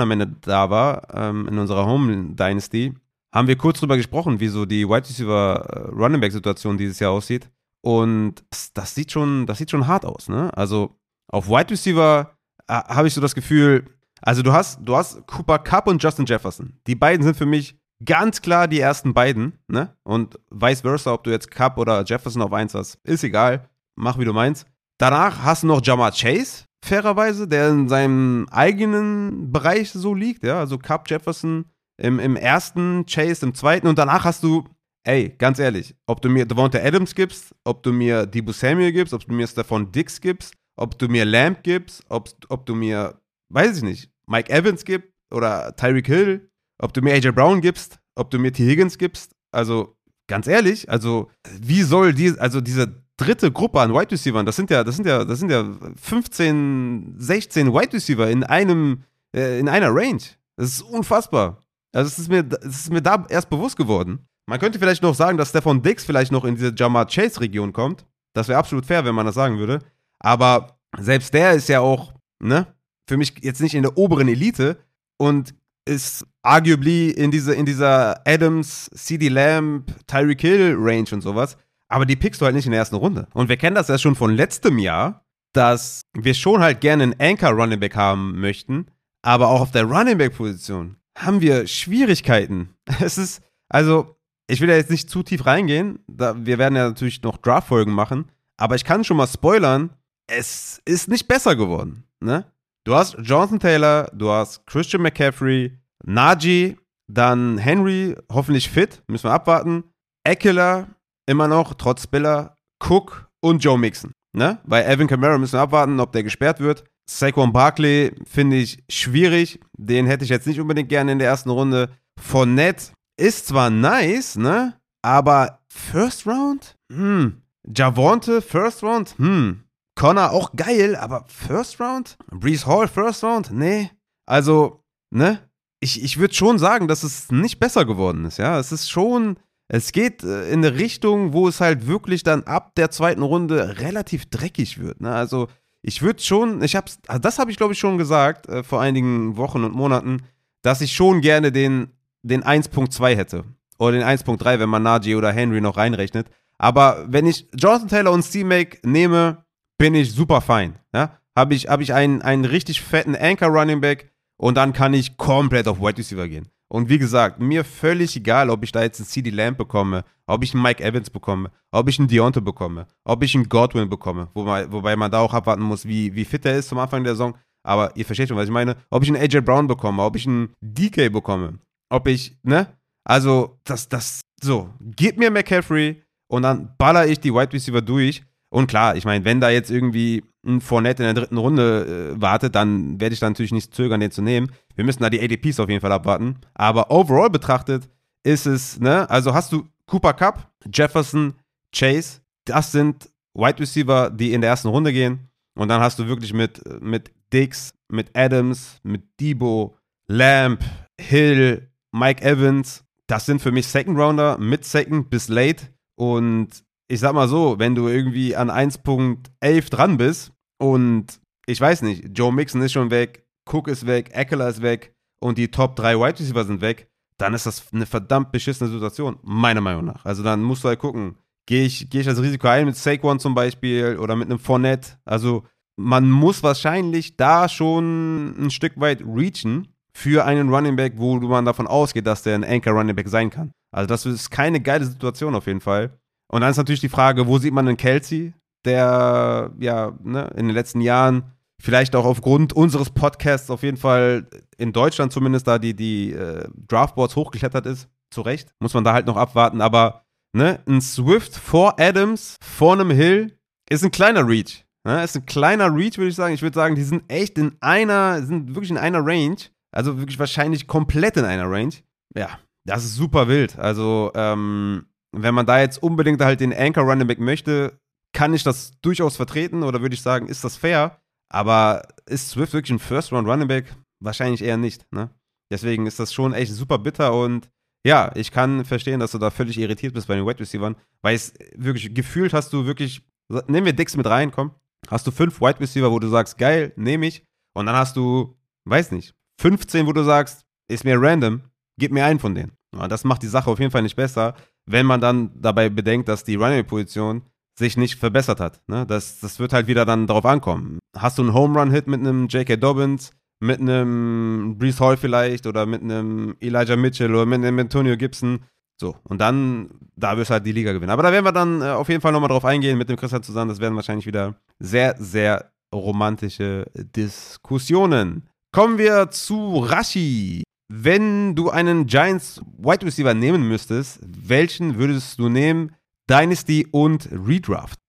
am Ende da war, ähm, in unserer Home Dynasty, haben wir kurz drüber gesprochen, wie so die Wide Receiver äh, Running Back Situation dieses Jahr aussieht. Und das, sieht schon, das sieht schon hart aus, ne? Also auf Wide Receiver äh, habe ich so das Gefühl, also du hast, du hast Cooper Cup und Justin Jefferson. Die beiden sind für mich ganz klar die ersten beiden, ne? Und vice versa, ob du jetzt Cup oder Jefferson auf 1 hast, ist egal. Mach wie du meinst. Danach hast du noch Jamar Chase, fairerweise, der in seinem eigenen Bereich so liegt, ja. Also Cup, Jefferson im, im ersten, Chase im zweiten und danach hast du, ey, ganz ehrlich, ob du mir Devonta Adams gibst, ob du mir Debo Samuel gibst, ob du mir Stephon Dix gibst, ob du mir Lamb gibst, ob, ob du mir, weiß ich nicht, Mike Evans gibst oder Tyreek Hill, ob du mir AJ Brown gibst, ob du mir T. Higgins gibst. Also, ganz ehrlich, also, wie soll die, also diese dritte Gruppe an Wide Receivers, das sind ja, das sind ja, das sind ja 15, 16 Wide Receiver in einem, äh, in einer Range. Das ist unfassbar. Also, es ist mir, es ist mir da erst bewusst geworden. Man könnte vielleicht noch sagen, dass Stefan Dix vielleicht noch in diese Jamar Chase Region kommt. Das wäre absolut fair, wenn man das sagen würde. Aber selbst der ist ja auch, ne, für mich jetzt nicht in der oberen Elite und ist arguably in, diese, in dieser Adams, CD Lamb, Tyreek Hill Range und sowas. Aber die pickst du halt nicht in der ersten Runde. Und wir kennen das ja schon von letztem Jahr, dass wir schon halt gerne einen Anchor Running Back haben möchten, aber auch auf der Running Back Position haben wir Schwierigkeiten. *laughs* Es ist, also, ich will ja jetzt nicht zu tief reingehen. Wir werden ja natürlich noch Draft-Folgen machen. Aber ich kann schon mal spoilern, es ist nicht besser geworden. Ne? Du hast Jonathan Taylor, du hast Christian McCaffrey, Najee, dann Henry, hoffentlich fit, müssen wir abwarten. Eckler, immer noch, trotz Spiller, Cook und Joe Mixon. Ne? Bei Evan Kamara müssen wir abwarten, ob der gesperrt wird. Saquon Barkley finde ich schwierig. Den hätte ich jetzt nicht unbedingt gerne in der ersten Runde. Fournette ist zwar nice, ne? Aber First Round? Hm. Javonte, First Round? Hm. Connor auch geil, aber First Round? Breeze Hall, First Round? Nee. Also, ne? Ich, ich würde schon sagen, dass es nicht besser geworden ist, ja. Es ist schon, es geht äh, in eine Richtung, wo es halt wirklich dann ab der zweiten Runde relativ dreckig wird, ne? Also, ich würde schon, ich hab's, das habe ich glaube ich schon gesagt äh, vor einigen Wochen und Monaten, dass ich schon gerne den, den 1.2 hätte. Oder den 1.3, wenn man Najee oder Henry noch reinrechnet. Aber wenn ich Jonathan Taylor und C-Make nehme, bin ich super fein. Ja? Habe ich, hab ich einen, einen richtig fetten Anchor Running Back und dann kann ich komplett auf Wide Receiver gehen. Und wie gesagt, mir völlig egal, ob ich da jetzt einen CD Lamb bekomme, ob ich einen Mike Evans bekomme, ob ich einen Deontay bekomme, ob ich einen Godwin bekomme, wobei, wobei man da auch abwarten muss, wie, wie fit er ist zum Anfang der Saison. Aber ihr versteht schon, was ich meine. Ob ich einen AJ Brown bekomme, ob ich einen DK bekomme, ob ich, ne? Also, das, das, so, gib mir McCaffrey und dann baller ich die Wide Receiver durch und klar, ich meine, wenn da jetzt irgendwie ein Fournette in der dritten Runde äh, wartet, dann werde ich da natürlich nicht zögern, den zu nehmen. Wir müssen da die ADPs auf jeden Fall abwarten. Aber overall betrachtet ist es, ne, also hast du Cooper Cup, Jefferson, Chase, das sind Wide Receiver, die in der ersten Runde gehen. Und dann hast du wirklich mit, mit Dix, mit Adams, mit Debo, Lamb, Hill, Mike Evans, das sind für mich Second Rounder mit Second bis Late. Und ich sag mal so, wenn du irgendwie an 1.11 dran bist und ich weiß nicht, Joe Mixon ist schon weg, Cook ist weg, Eckler ist weg und die Top 3 Wide Receiver sind weg, dann ist das eine verdammt beschissene Situation, meiner Meinung nach. Also dann musst du halt gucken, gehe ich, geh ich das Risiko ein mit Saquon zum Beispiel oder mit einem Fournette. Also man muss wahrscheinlich da schon ein Stück weit reachen für einen Running Back, wo man davon ausgeht, dass der ein Anchor Running Back sein kann. Also das ist keine geile Situation auf jeden Fall. Und dann ist natürlich die Frage, wo sieht man einen Kelsey, der ja ne, in den letzten Jahren vielleicht auch aufgrund unseres Podcasts auf jeden Fall in Deutschland zumindest da die, die äh, Draftboards hochgeklettert ist. Zu Recht. Muss man da halt noch abwarten. Aber ne, ein Swift vor Adams, vor einem Hill, ist ein kleiner Reach. Ne? Ist ein kleiner Reach, würde ich sagen. Ich würde sagen, die sind echt in einer, sind wirklich in einer Range. Also wirklich wahrscheinlich komplett in einer Range. Ja, das ist super wild. Also, ähm, wenn man da jetzt unbedingt halt den Anchor Running Back möchte, kann ich das durchaus vertreten oder würde ich sagen, ist das fair? Aber ist Swift wirklich ein First Round Running Back? Wahrscheinlich eher nicht, ne? Deswegen ist das schon echt super bitter und ja, ich kann verstehen, dass du da völlig irritiert bist bei den Wide Receivers, weil es wirklich gefühlt hast du wirklich, nehmen wir Dix mit rein, komm, hast du fünf Wide Receiver, wo du sagst, geil, nehme ich, und dann hast du, weiß nicht, 15, wo du sagst, ist mir random, gib mir einen von denen. Ja, das macht die Sache auf jeden Fall nicht besser, wenn man dann dabei bedenkt, dass die Running-Position sich nicht verbessert hat. Ne? Das, das wird halt wieder dann darauf ankommen. Hast du einen Home Run Hit mit einem J.K. Dobbins, mit einem Brees Hall vielleicht oder mit einem Elijah Mitchell oder mit einem Antonio Gibson? So, und dann, da wirst du halt die Liga gewinnen. Aber da werden wir dann äh, auf jeden Fall nochmal drauf eingehen mit dem Christian zusammen. Das werden wahrscheinlich wieder sehr, sehr romantische Diskussionen. Kommen wir zu Rashi. Wenn du einen Giants Wide Receiver nehmen müsstest, welchen würdest du nehmen? Dynasty und Redraft.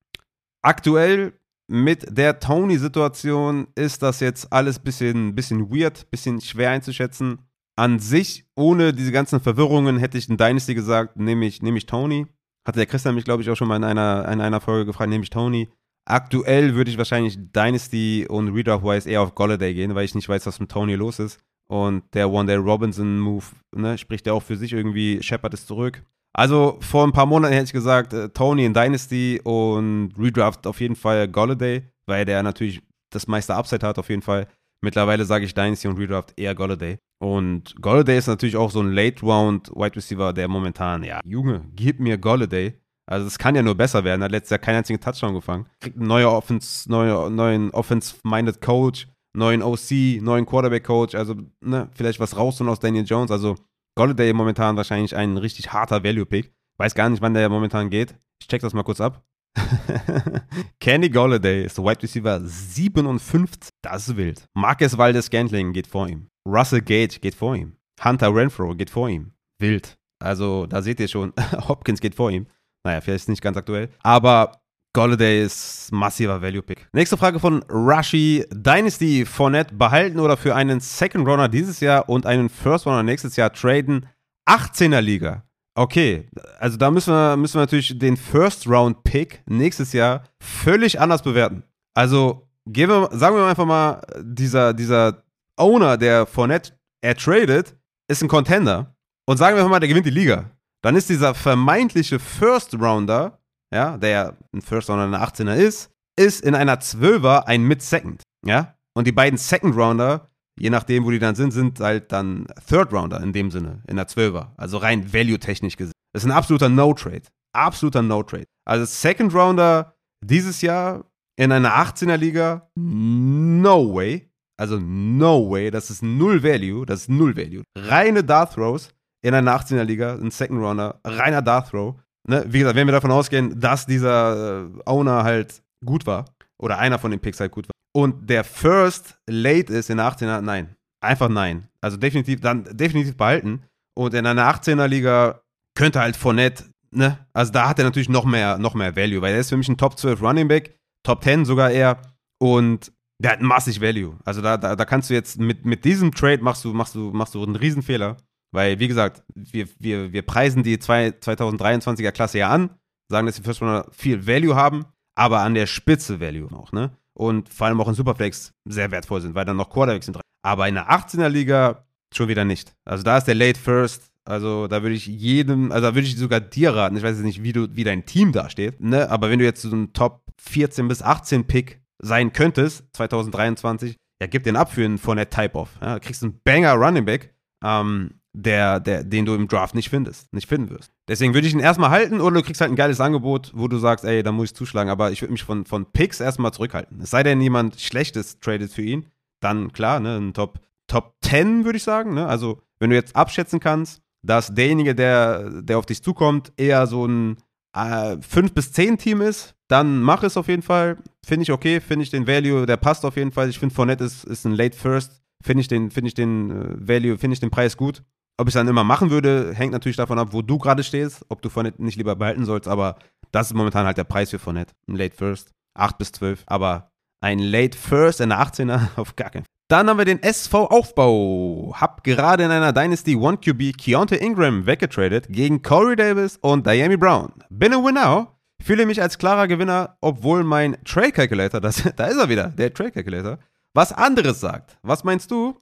Aktuell mit der Tony-Situation ist das jetzt alles ein bisschen, bisschen weird, bisschen schwer einzuschätzen. An sich, ohne diese ganzen Verwirrungen, hätte ich in Dynasty gesagt, nehme ich, nehm ich Tony. Hatte der Christian mich, glaube ich, auch schon mal in einer, in einer Folge gefragt, nehme ich Tony. Aktuell würde ich wahrscheinlich Dynasty und Redraft-wise eher auf Golladay gehen, weil ich nicht weiß, was mit Tony los ist. Und der One-Day Robinson-Move ne, spricht ja auch für sich irgendwie. Shepard ist zurück. Also vor ein paar Monaten hätte ich gesagt, äh, Tony in Dynasty und Redraft auf jeden Fall Golladay, weil der natürlich das meiste Upside hat, auf jeden Fall. Mittlerweile sage ich Dynasty und Redraft eher Golladay. Und Golladay ist natürlich auch so ein Late-Round Wide Receiver, der momentan, ja, Junge, gib mir Golladay. Also es kann ja nur besser werden. Er hat letztes Jahr keinen einzigen Touchdown gefangen. Kriegt einen neuen Offense, neue, neuen Offense-minded Coach, neuen OC, neuen Quarterback-Coach. Also, ne, vielleicht was raus und aus Daniel Jones. Also Golladay momentan wahrscheinlich ein richtig harter Value-Pick. Weiß gar nicht, wann der momentan geht. Ich check das mal kurz ab. *laughs* Candy Golladay ist Wide Receiver 57. Das ist wild. Marcus Valdes Scantling geht vor ihm. Russell Gage geht vor ihm. Hunter Renfro geht vor ihm. Wild. Also, da seht ihr schon, *laughs* Hopkins geht vor ihm. Naja, vielleicht nicht ganz aktuell. Aber Golladay ist massiver Value-Pick. Nächste Frage von Rashi. Dynasty Fournette behalten oder für einen Second Runner dieses Jahr und einen First Runner nächstes Jahr traden? 18er Liga. Okay, also da müssen wir, müssen wir natürlich den First Round Pick nächstes Jahr völlig anders bewerten. Also gehen wir, sagen wir einfach mal, dieser, dieser Owner, der Fournette ertradet, ist ein Contender. Und sagen wir einfach mal, der gewinnt die Liga. Dann ist dieser vermeintliche First Rounder ja, der ein First Rounder eine 18er ist, ist in einer 12er ein Mid-Second, ja. Und die beiden Second Rounder, je nachdem, wo die dann sind, sind halt dann Third Rounder in dem Sinne, in der 12er. Also rein value-technisch gesehen. Das ist ein absoluter No-Trade. Absoluter No-Trade. Also Second Rounder dieses Jahr in einer 18er Liga, no way. Also no way. Das ist null Value. Das ist null Value. Reine Dart Throws in einer 18er Liga, ein Second Rounder, reiner Dart Throw ne, wie gesagt, wenn wir davon ausgehen, dass dieser äh, Owner halt gut war, oder einer von den Picks halt gut war, und der First late ist in der 18er, nein. Einfach nein. Also definitiv, dann definitiv behalten. Und in einer 18er Liga könnte halt Fournette, ne, also da hat er natürlich noch mehr, noch mehr Value, weil er ist für mich ein Top 12 Running Back, Top 10 sogar eher. Und der hat massig Value. Also da, da, da kannst du jetzt mit, mit diesem Trade machst du, machst du, machst du einen Riesenfehler. Weil, wie gesagt, wir, wir, wir preisen die 2023er Klasse ja an, sagen, dass die First Runner viel Value haben, aber an der Spitze Value auch, ne? Und vor allem auch in Superflex sehr wertvoll sind, weil dann noch Quarterbacks sind drin. Aber in der 18er Liga schon wieder nicht. Also da ist der Late First Also da würde ich jedem, also da würde ich sogar dir raten, ich weiß jetzt nicht, wie du, wie dein Team dasteht, ne? Aber wenn du jetzt so ein Top 14 bis 18 Pick sein könntest, 2023, ja, gib den ab für einen Fournette Type-Off. Ja, kriegst einen Banger Running Back, ähm, der, der, den du im Draft nicht findest, nicht finden wirst. Deswegen würde ich ihn erstmal halten oder du kriegst halt ein geiles Angebot, wo du sagst, ey, da muss ich zuschlagen. Aber ich würde mich von, von Picks erstmal zurückhalten. Es sei denn, jemand Schlechtes tradet für ihn, dann klar, ne, ein Top, Top 10 würde ich sagen. Ne? Also, wenn du jetzt abschätzen kannst, dass derjenige, der, der auf dich zukommt, eher so ein äh, 5 bis 10 Team ist, dann mach es auf jeden Fall. Finde ich okay, finde ich den Value, der passt auf jeden Fall. Ich finde Fournette ist, ist ein Late First. Finde ich den, finde ich den äh, Value, finde ich den Preis gut. Ob ich es dann immer machen würde, hängt natürlich davon ab, wo du gerade stehst, ob du Fournette nicht lieber behalten sollst, aber das ist momentan halt der Preis für Fournette. Ein Late First, 8 bis 12, aber ein Late First in der 18er *laughs* auf gar keinen dann haben wir den SV-Aufbau. Hab gerade in einer Dynasty 1QB Keontae Ingram weggetradet gegen Corey Davis und Diami Brown. Bin a winner. Fühle mich als klarer Gewinner, obwohl mein Trade Calculator, *laughs* das, da ist er wieder, der Trade Calculator, was anderes sagt. Was meinst du?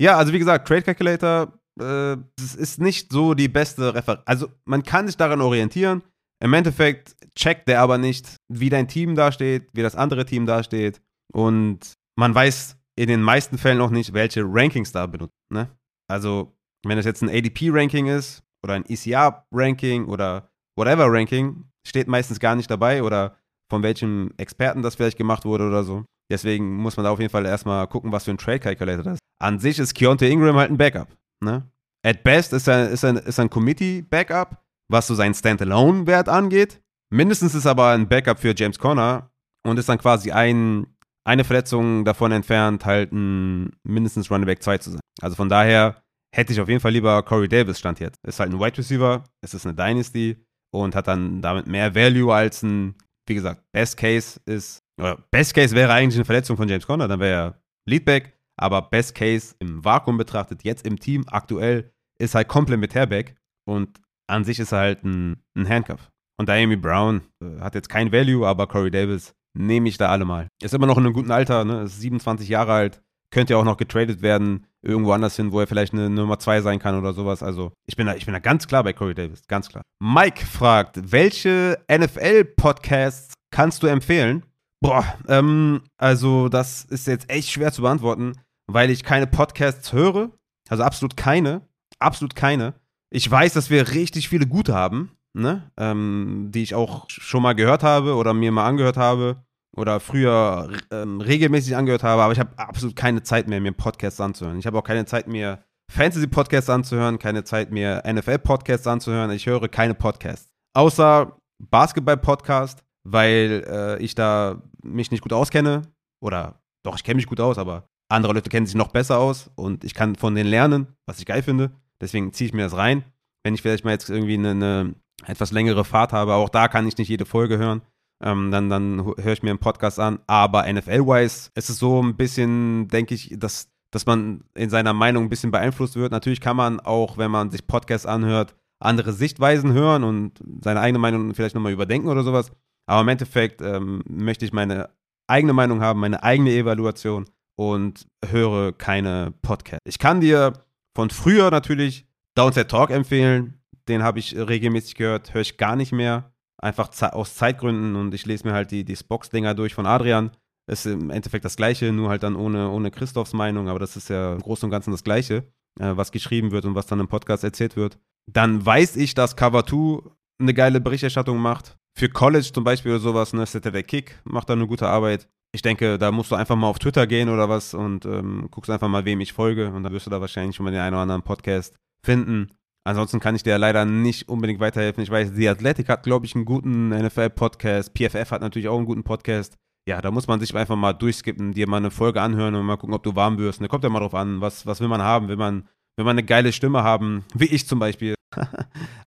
Ja, also wie gesagt, Trade Calculator äh, ist nicht so die beste Referenz. Also man kann sich daran orientieren. Im Endeffekt checkt der aber nicht, wie dein Team dasteht, wie das andere Team dasteht. Und man weiß in den meisten Fällen auch nicht, welche Rankings da benutzt. Ne? Also, wenn es jetzt ein ADP-Ranking ist oder ein ECR-Ranking oder whatever Ranking, steht meistens gar nicht dabei oder von welchem Experten das vielleicht gemacht wurde oder so. Deswegen muss man da auf jeden Fall erstmal gucken, was für ein Trade Calculator das ist. An sich ist Keontae Ingram halt ein Backup. Ne? At best ist er, ist er, ist er ein Committee-Backup, was so seinen Standalone-Wert angeht. Mindestens ist aber ein Backup für James Conner und ist dann quasi ein, eine Verletzung davon entfernt, halt ein mindestens Running Back 2 zu sein. Also von daher hätte ich auf jeden Fall lieber Corey Davis stand jetzt. Ist halt ein Wide Receiver, es ist eine Dynasty und hat dann damit mehr Value als ein, wie gesagt, Best Case ist, oder Best Case wäre eigentlich eine Verletzung von James Conner, dann wäre er Leadback, aber Best Case im Vakuum betrachtet, jetzt im Team aktuell, ist halt Komplementärback und an sich ist er halt ein, ein Handcuff. Und Diami Brown äh, hat jetzt kein Value, aber Corey Davis nehme ich da alle mal. Ist immer noch in einem guten Alter, ne? ist 27 Jahre alt, könnte ja auch noch getradet werden, irgendwo anders hin, wo er vielleicht eine Nummer 2 sein kann oder sowas. Also ich bin, da, ich bin da ganz klar bei Corey Davis, ganz klar. Mike fragt, welche NFL-Podcasts kannst du empfehlen? Boah, ähm, also das ist jetzt echt schwer zu beantworten, weil ich keine Podcasts höre. Also absolut keine. Absolut keine. Ich weiß, dass wir richtig viele gute haben ne? Ähm, die ich auch schon mal gehört habe oder mir mal angehört habe oder früher ähm, regelmäßig angehört habe, aber ich habe absolut keine Zeit mehr, mir Podcasts anzuhören. Ich habe auch keine Zeit mehr, Fantasy-Podcasts anzuhören, keine Zeit mehr, NFL-Podcasts anzuhören. Ich höre keine Podcasts. Außer Basketball-Podcast, weil äh, ich da mich nicht gut auskenne. Oder doch, ich kenne mich gut aus, aber andere Leute kennen sich noch besser aus und ich kann von denen lernen, was ich geil finde. Deswegen ziehe ich mir das rein. Wenn ich vielleicht mal jetzt irgendwie eine, eine etwas längere Fahrt habe, auch da kann ich nicht jede Folge hören. Ähm, dann, dann höre ich mir einen Podcast an. Aber NFL-wise ist es so ein bisschen, denke ich, dass, dass man in seiner Meinung ein bisschen beeinflusst wird. Natürlich kann man auch, wenn man sich Podcasts anhört, andere Sichtweisen hören und seine eigene Meinung vielleicht nochmal überdenken oder sowas. Aber im Endeffekt ähm, möchte ich meine eigene Meinung haben, meine eigene Evaluation und höre keine Podcasts. Ich kann dir von früher natürlich Downset Talk empfehlen den habe ich regelmäßig gehört, höre ich gar nicht mehr. Einfach aus Zeitgründen und ich lese mir halt die, die Spox-Dinger durch von Adrian. Ist im Endeffekt das Gleiche, nur halt dann ohne, ohne Christophs Meinung, aber das ist ja im Großen und Ganzen das Gleiche, äh, was geschrieben wird und was dann im Podcast erzählt wird. Dann weiß ich, dass Cover 2 eine geile Berichterstattung macht. Für College zum Beispiel oder sowas, ne, Saturday Kick macht da eine gute Arbeit. Ich denke, da musst du einfach mal auf Twitter gehen oder was und ähm, guckst einfach mal, wem ich folge und dann wirst du da wahrscheinlich schon mal den einen oder anderen Podcast finden. Ansonsten kann ich dir leider nicht unbedingt weiterhelfen. Ich weiß, The Athletic hat, glaube ich, einen guten NFL-Podcast. PFF hat natürlich auch einen guten Podcast. Ja, da muss man sich einfach mal durchskippen, dir mal eine Folge anhören und mal gucken, ob du warm wirst. Da kommt ja mal drauf an, was, was will man haben? Will man, will man eine geile Stimme haben, wie ich zum Beispiel? *laughs*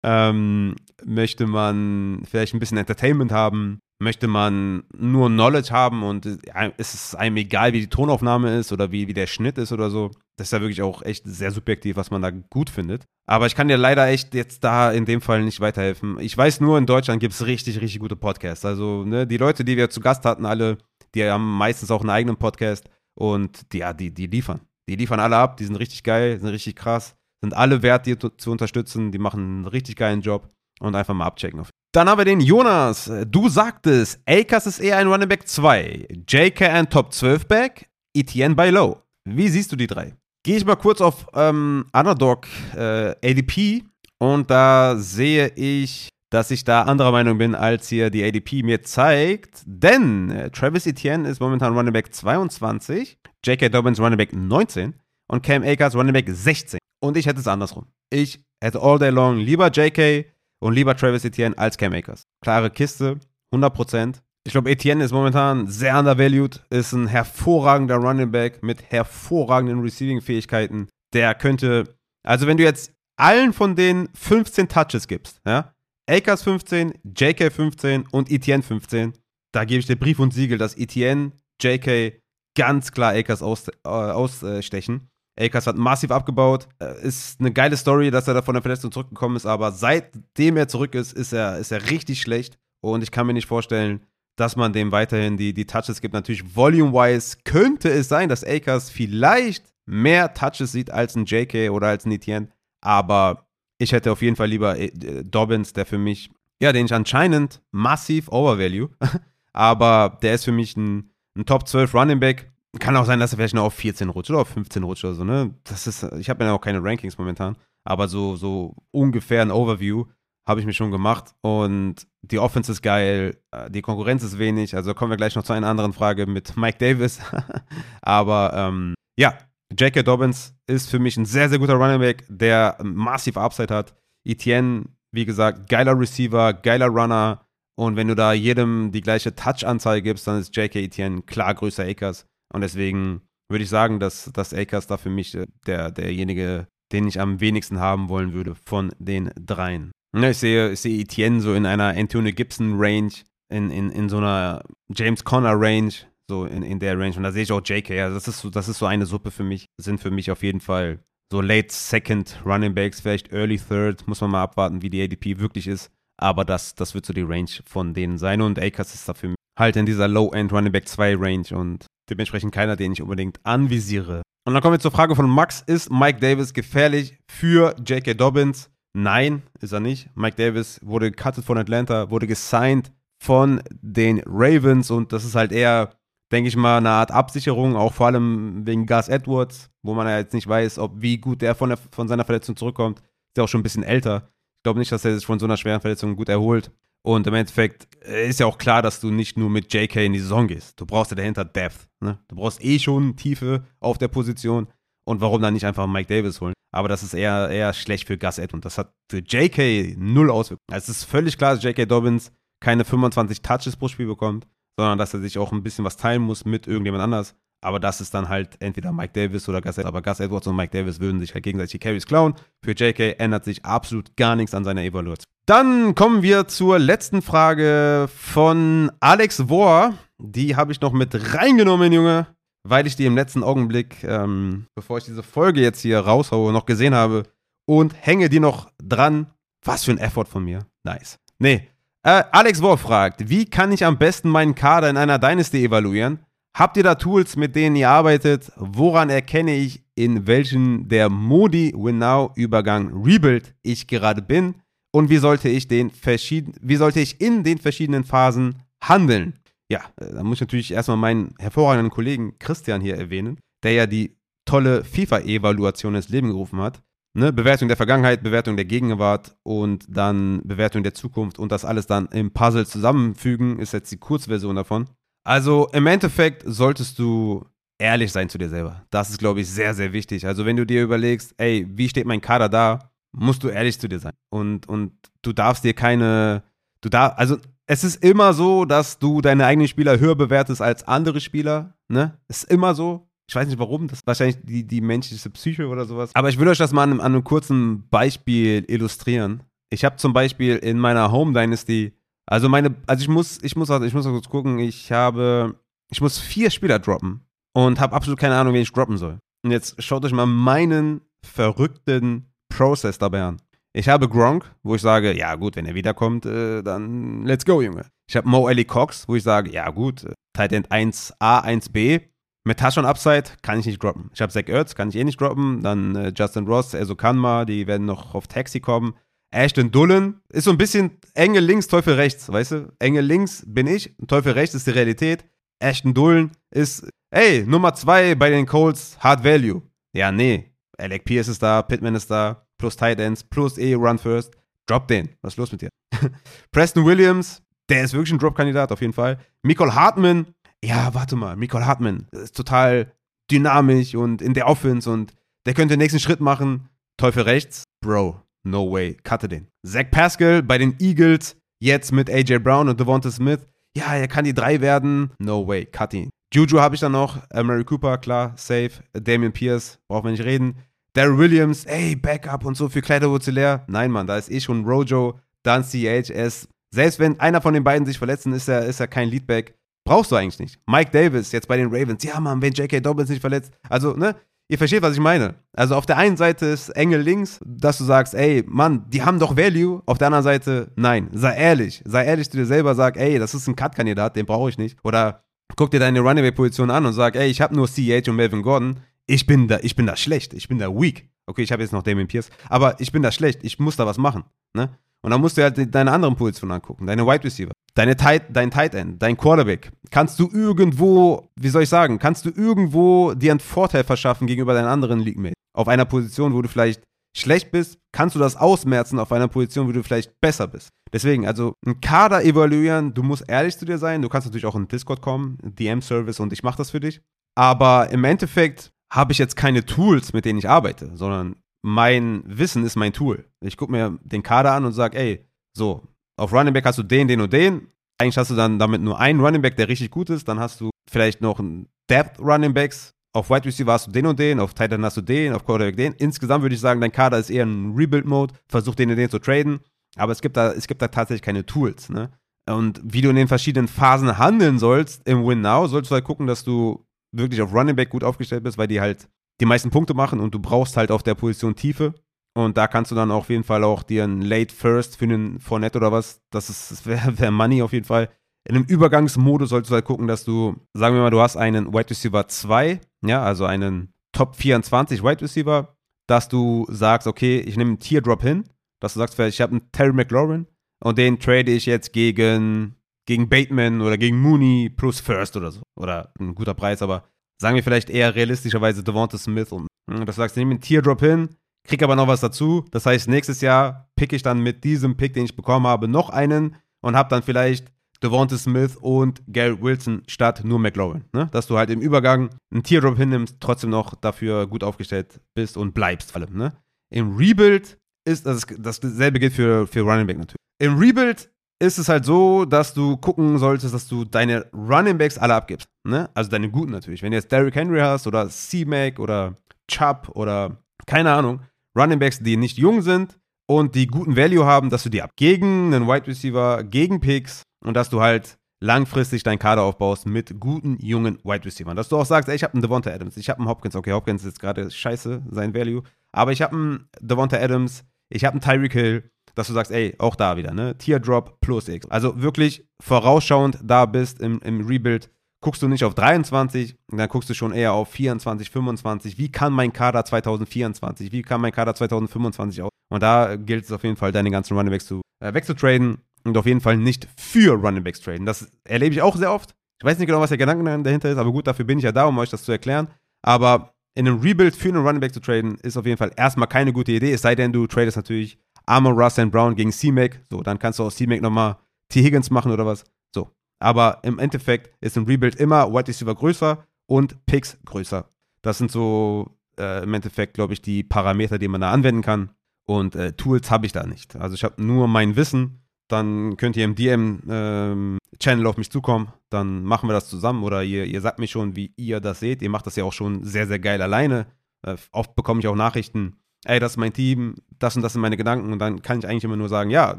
ähm, möchte man vielleicht ein bisschen Entertainment haben? Möchte man nur Knowledge haben und ist es einem egal, wie die Tonaufnahme ist oder wie, wie der Schnitt ist oder so? Das ist ja wirklich auch echt sehr subjektiv, was man da gut findet. Aber ich kann dir leider echt jetzt da in dem Fall nicht weiterhelfen. Ich weiß nur, in Deutschland gibt es richtig, richtig gute Podcasts. Also ne, die Leute, die wir zu Gast hatten, alle, die haben meistens auch einen eigenen Podcast und die, ja, die, die liefern. Die liefern alle ab, die sind richtig geil, sind richtig krass, sind alle wert, die zu unterstützen. Die machen einen richtig geilen Job und einfach mal abchecken. Dann haben wir den Jonas. Du sagtest, Akers ist eher ein Running Back 2, JK ein Top 12 Back, Etienne bei Low. Wie siehst du die drei? Gehe ich mal kurz auf ähm, Underdog äh, ADP und da sehe ich, dass ich da anderer Meinung bin, als hier die ADP mir zeigt. Denn äh, Travis Etienne ist momentan Running Back 22, J.K. Dobbins Running Back 19 und Cam Akers Running Back 16. Und ich hätte es andersrum. Ich hätte all day long lieber J.K. und lieber Travis Etienne als Cam Akers. Klare Kiste, 100%. Ich glaube, Etienne ist momentan sehr undervalued, ist ein hervorragender Running Back mit hervorragenden Receiving-Fähigkeiten. Der könnte, also wenn du jetzt allen von den 15 Touches gibst, ja, Akers 15, JK 15 und Etienne 15, da gebe ich dir Brief und Siegel, dass Etienne, JK ganz klar Akers aus, äh, ausstechen. Akers hat massiv abgebaut. Äh, ist eine geile Story, dass er da von der Verletzung zurückgekommen ist, aber seitdem er zurück ist, ist er, ist er richtig schlecht. Und ich kann mir nicht vorstellen, dass man dem weiterhin die, die Touches gibt. Natürlich, volume-wise könnte es sein, dass Akers vielleicht mehr Touches sieht als ein JK oder als ein Etienne. Aber ich hätte auf jeden Fall lieber äh, Dobbins, der für mich, ja, den ich anscheinend massiv overvalue. *laughs* aber der ist für mich ein, ein Top 12 Running Back. Kann auch sein, dass er vielleicht noch auf 14 rutscht oder auf 15 rutscht oder so, ne? Das ist, ich habe ja auch keine Rankings momentan. Aber so, so ungefähr ein Overview habe ich mir schon gemacht. Und die Offense ist geil, äh, die Konkurrenz ist wenig. Also kommen wir gleich noch zu einer anderen Frage mit Mike Davis. *laughs* Aber ähm, ja, J.K. Dobbins ist für mich ein sehr, sehr guter Running Back, der massiv Upside hat. Etienne, wie gesagt, geiler Receiver, geiler Runner. Und wenn du da jedem die gleiche Touch-Anzahl gibst, dann ist J.K. Etienne klar größer Akers. Und deswegen würde ich sagen, dass, dass Akers da für mich äh, der, derjenige, den ich am wenigsten haben wollen würde von den dreien. Ja, ich sehe, ich sehe Etienne so in einer Antonio Gibson Range, in, in, in so einer James Conner Range, so in, in der Range. Und da sehe ich auch JK. Also das ist so, das ist so eine Suppe für mich. Sind für mich auf jeden Fall so Late Second Running Backs, vielleicht Early Third. Muss man mal abwarten, wie die ADP wirklich ist. Aber das, das wird so die Range von denen sein. Und Akers ist da für mich halt in dieser Low-End Running Back 2 Range und dementsprechend keiner, den ich unbedingt anvisiere. Und dann kommen wir zur Frage von Max. Ist Mike Davis gefährlich für J.K. Dobbins? Nein, ist er nicht. Mike Davis wurde gecuttet von Atlanta, wurde gesigned von den Ravens und das ist halt eher, denke ich mal, eine Art Absicherung, auch vor allem wegen Gus Edwards, wo man ja jetzt nicht weiß, ob wie gut der von, der, von seiner Verletzung zurückkommt. Ist ja auch schon ein bisschen älter. Ich glaube nicht, dass er sich von so einer schweren Verletzung gut erholt. Und im Endeffekt äh, ist ja auch klar, dass du nicht nur mit JK in die Saison gehst. Du brauchst ja dahinter Depth. Ne? Du brauchst eh schon Tiefe auf der Position. Und warum dann nicht einfach Mike Davis holen? Aber das ist eher, eher schlecht für Gus Edwards. Das hat für JK null Auswirkungen. Es ist völlig klar, dass JK Dobbins keine 25 Touches pro Spiel bekommt, sondern dass er sich auch ein bisschen was teilen muss mit irgendjemand anders. Aber das ist dann halt entweder Mike Davis oder Gus Edwards. Aber Gus Edwards und Mike Davis würden sich halt gegenseitig die Carries klauen. Für JK ändert sich absolut gar nichts an seiner Evaluation. Dann kommen wir zur letzten Frage von Alex Wohr. Die habe ich noch mit reingenommen, Junge weil ich die im letzten Augenblick, ähm, bevor ich diese Folge jetzt hier raushaue, noch gesehen habe und hänge die noch dran. Was für ein Effort von mir. Nice. Nee. Äh, Alex Wolf fragt, wie kann ich am besten meinen Kader in einer Dynasty evaluieren? Habt ihr da Tools, mit denen ihr arbeitet? Woran erkenne ich, in welchen der Modi Winnow Übergang Rebuild ich gerade bin? Und wie sollte ich den verschieden, wie sollte ich in den verschiedenen Phasen handeln? Ja, äh, da muss ich natürlich erstmal meinen hervorragenden Kollegen Christian hier erwähnen, der ja die tolle FIFA-Evaluation ins Leben gerufen hat. Ne? Bewertung der Vergangenheit, Bewertung der Gegenwart und dann Bewertung der Zukunft und das alles dann im Puzzle zusammenfügen, ist jetzt die Kurzversion davon. Also im Endeffekt solltest du ehrlich sein zu dir selber. Das ist, glaube ich, sehr, sehr wichtig. Also wenn du dir überlegst, ey, wie steht mein Kader da, musst du ehrlich zu dir sein. Und, und du darfst dir keine, du darfst, also es ist immer so, dass du deine eigenen Spieler höher bewertest als andere Spieler. Ne? Ist immer so. Ich weiß nicht warum, das ist wahrscheinlich die, die menschliche Psyche oder sowas. Aber ich will euch das mal an, an einem kurzen Beispiel illustrieren. Ich habe zum Beispiel in meiner Home Dynasty, also meine, also ich muss, ich muss, ich muss kurz gucken, ich habe, ich muss vier Spieler droppen und habe absolut keine Ahnung, wen ich droppen soll. Und jetzt schaut euch mal meinen verrückten Prozess dabei an. Ich habe Gronk, wo ich sage, ja gut, wenn er wiederkommt, äh, dann let's go, Junge. Ich habe Mo Ellie Cox, wo ich sage, ja gut, äh, Tight End 1A, 1B. Mit Touchdown Upside kann ich nicht droppen. Ich habe Zach Ertz, kann ich eh nicht droppen. Dann äh, Justin Ross, also Kanma, die werden noch auf Taxi kommen. Ashton Dullen ist so ein bisschen Engel links, Teufel rechts, weißt du? Engel links bin ich, Teufel rechts ist die Realität. Ashton Dullen ist, ey, Nummer zwei bei den Colts, Hard Value. Ja, nee. Alec Pierce ist da, Pittman ist da, plus Tight Ends, plus eh Run First. Drop den. Was ist los mit dir? *laughs* Preston Williams, der ist wirklich ein Drop-Kandidat, auf jeden Fall. Nicole Hartman, ja, warte mal, Nicole Hartman ist total dynamisch und in der Offense und der könnte den nächsten Schritt machen. Teufel rechts, Bro, no way, cutte den. Zach Pascal bei den Eagles, jetzt mit AJ Brown und Devonta Smith. Ja, er kann die drei werden. No way, cut ihn. Juju habe ich dann noch. Äh, Mary Cooper, klar, safe. Damian Pierce, brauchen wir nicht reden. Daryl Williams, ey, Backup und so für Kleiderwurzel Nein, Mann, da ist eh schon Rojo, dann CHS. Selbst wenn einer von den beiden sich verletzt, ist er, ist er kein Leadback. Brauchst du eigentlich nicht. Mike Davis, jetzt bei den Ravens. Ja, Mann, wenn J.K. Dobbins nicht verletzt. Also, ne? Ihr versteht, was ich meine. Also auf der einen Seite ist Engel links, dass du sagst, ey, Mann, die haben doch Value. Auf der anderen Seite, nein, sei ehrlich. Sei ehrlich zu dir selber, sag, ey, das ist ein Cut-Kandidat, den brauche ich nicht. Oder guck dir deine Running-Position an und sag, ey, ich habe nur CH und Melvin Gordon. Ich bin da, ich bin da schlecht, ich bin da weak. Okay, ich habe jetzt noch Damien Pierce, aber ich bin da schlecht, ich muss da was machen. Ne? Und dann musst du halt deine anderen Positionen angucken, deine Wide Receiver, deine Tight, dein Tight End, dein Quarterback. Kannst du irgendwo, wie soll ich sagen, kannst du irgendwo dir einen Vorteil verschaffen gegenüber deinen anderen League-Mates? Auf einer Position, wo du vielleicht schlecht bist, kannst du das ausmerzen auf einer Position, wo du vielleicht besser bist. Deswegen, also ein Kader evaluieren, du musst ehrlich zu dir sein. Du kannst natürlich auch in Discord kommen, DM-Service und ich mache das für dich. Aber im Endeffekt habe ich jetzt keine Tools, mit denen ich arbeite, sondern mein Wissen ist mein Tool. Ich gucke mir den Kader an und sage, ey, so, auf Running Back hast du den, den und den. Eigentlich hast du dann damit nur einen Running Back, der richtig gut ist. Dann hast du vielleicht noch einen Depth Running Backs. Auf Wide Receiver hast du den und den, auf Titan hast du den, auf Quarterback den. Insgesamt würde ich sagen, dein Kader ist eher ein Rebuild-Mode. Versuch den und den zu traden. Aber es gibt da, es gibt da tatsächlich keine Tools, ne? Und wie du in den verschiedenen Phasen handeln sollst im Win Now, solltest du halt gucken, dass du wirklich auf Running Back gut aufgestellt bist, weil die halt die meisten Punkte machen und du brauchst halt auf der Position Tiefe. Und da kannst du dann auf jeden Fall auch dir einen Late First für einen Fournette oder was, das, das wäre *laughs* wär Money auf jeden Fall. In einem Übergangsmodus solltest du halt gucken, dass du, sagen wir mal, du hast einen Wide Receiver 2, ja, also einen Top 24 Wide Receiver, dass du sagst, okay, ich nehme einen Teardrop hin, dass du sagst, ich habe einen Terry McLaurin und den trade ich jetzt gegen, gegen Bateman oder gegen Mooney plus First oder so. Oder ein guter Preis, aber sagen wir vielleicht eher realistischerweise Devonta Smith und hm, das sagst du, nimm einen Teardrop hin, krieg aber noch was dazu. Das heißt, nächstes Jahr pick ich dann mit diesem Pick, den ich bekommen habe, noch einen und hab dann vielleicht Devonta Smith und Garrett Wilson statt nur McLaurin. Ne? Dass du halt im Übergang einen Teardrop hinnimmst, trotzdem noch dafür gut aufgestellt bist und bleibst vor allem. Ne? Im Rebuild ist, das, dasselbe gilt für, für Running Back natürlich. Im Rebuild ist es halt so, dass du gucken solltest, dass du deine Running Backs alle abgibst. Ne? Also deine guten natürlich. Wenn du jetzt Derrick Henry hast oder C-Mac oder Chubb oder keine Ahnung, Running Backs, die nicht jung sind und die guten Value haben, dass du die ab gegen einen Wide Receiver, gegen Picks und dass du halt langfristig deinen Kader aufbaust mit guten, jungen Wide Receivers. Dass du auch sagst, ey, ich habe einen Devonta Adams, ich habe einen Hopkins, okay, Hopkins ist gerade scheiße, sein Value, aber ich habe einen Devonta Adams, ich habe einen Tyreek Hill, dass du sagst, ey, auch da wieder, ne? Teardrop plus X. Also wirklich vorausschauend da bist im, im Rebuild, guckst du nicht auf 23, dann guckst du schon eher auf 24, 25. Wie kann mein Kader 2024, wie kann mein Kader 2025 aus? Und da gilt es auf jeden Fall, deine ganzen Runningbacks zu, äh, wegzutraden und auf jeden Fall nicht für Runningbacks traden. Das erlebe ich auch sehr oft. Ich weiß nicht genau, was der Gedanke dahinter ist, aber gut, dafür bin ich ja da, um euch das zu erklären. Aber in einem Rebuild für einen Runningback zu traden, ist auf jeden Fall erstmal keine gute Idee, es sei denn, du tradest natürlich Armor Russell Brown gegen C-Mac. So, dann kannst du aus C-Mac nochmal T. Higgins machen oder was. So. Aber im Endeffekt ist ein Rebuild immer White Receiver größer und Picks größer. Das sind so äh, im Endeffekt, glaube ich, die Parameter, die man da anwenden kann. Und äh, Tools habe ich da nicht. Also ich habe nur mein Wissen. Dann könnt ihr im DM-Channel ähm, auf mich zukommen. Dann machen wir das zusammen. Oder ihr, ihr sagt mir schon, wie ihr das seht. Ihr macht das ja auch schon sehr, sehr geil alleine. Äh, oft bekomme ich auch Nachrichten, ey, das ist mein Team, das und das sind meine Gedanken und dann kann ich eigentlich immer nur sagen, ja,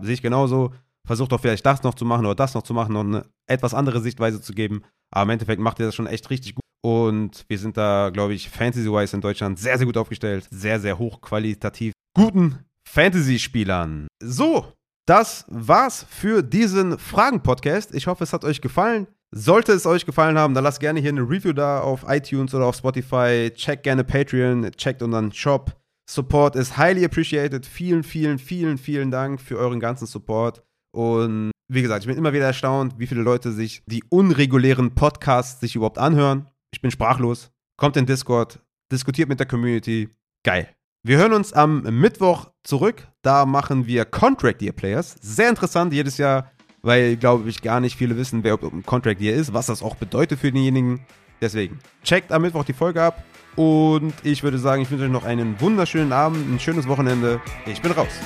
sehe ich genauso, versuch doch vielleicht das noch zu machen oder das noch zu machen und eine etwas andere Sichtweise zu geben. Aber im Endeffekt macht ihr das schon echt richtig gut. Und wir sind da, glaube ich, Fantasy-wise in Deutschland sehr, sehr gut aufgestellt. Sehr, sehr hochqualitativ guten Fantasy-Spielern. So, das war's für diesen Fragen-Podcast. Ich hoffe, es hat euch gefallen. Sollte es euch gefallen haben, dann lasst gerne hier eine Review da auf iTunes oder auf Spotify. Checkt gerne Patreon, checkt unseren Shop. Support ist highly appreciated. Vielen, vielen, vielen, vielen Dank für euren ganzen Support. Und wie gesagt, ich bin immer wieder erstaunt, wie viele Leute sich die unregulären Podcasts sich überhaupt anhören. Ich bin sprachlos. Kommt in Discord, diskutiert mit der Community. Geil. Wir hören uns am Mittwoch zurück. Da machen wir Contract Year Players. Sehr interessant jedes Jahr, weil, glaube ich, gar nicht viele wissen, wer ein Contract Year ist, was das auch bedeutet für denjenigen. Deswegen, checkt am Mittwoch die Folge ab. Und ich würde sagen, ich wünsche euch noch einen wunderschönen Abend, ein schönes Wochenende. Ich bin raus.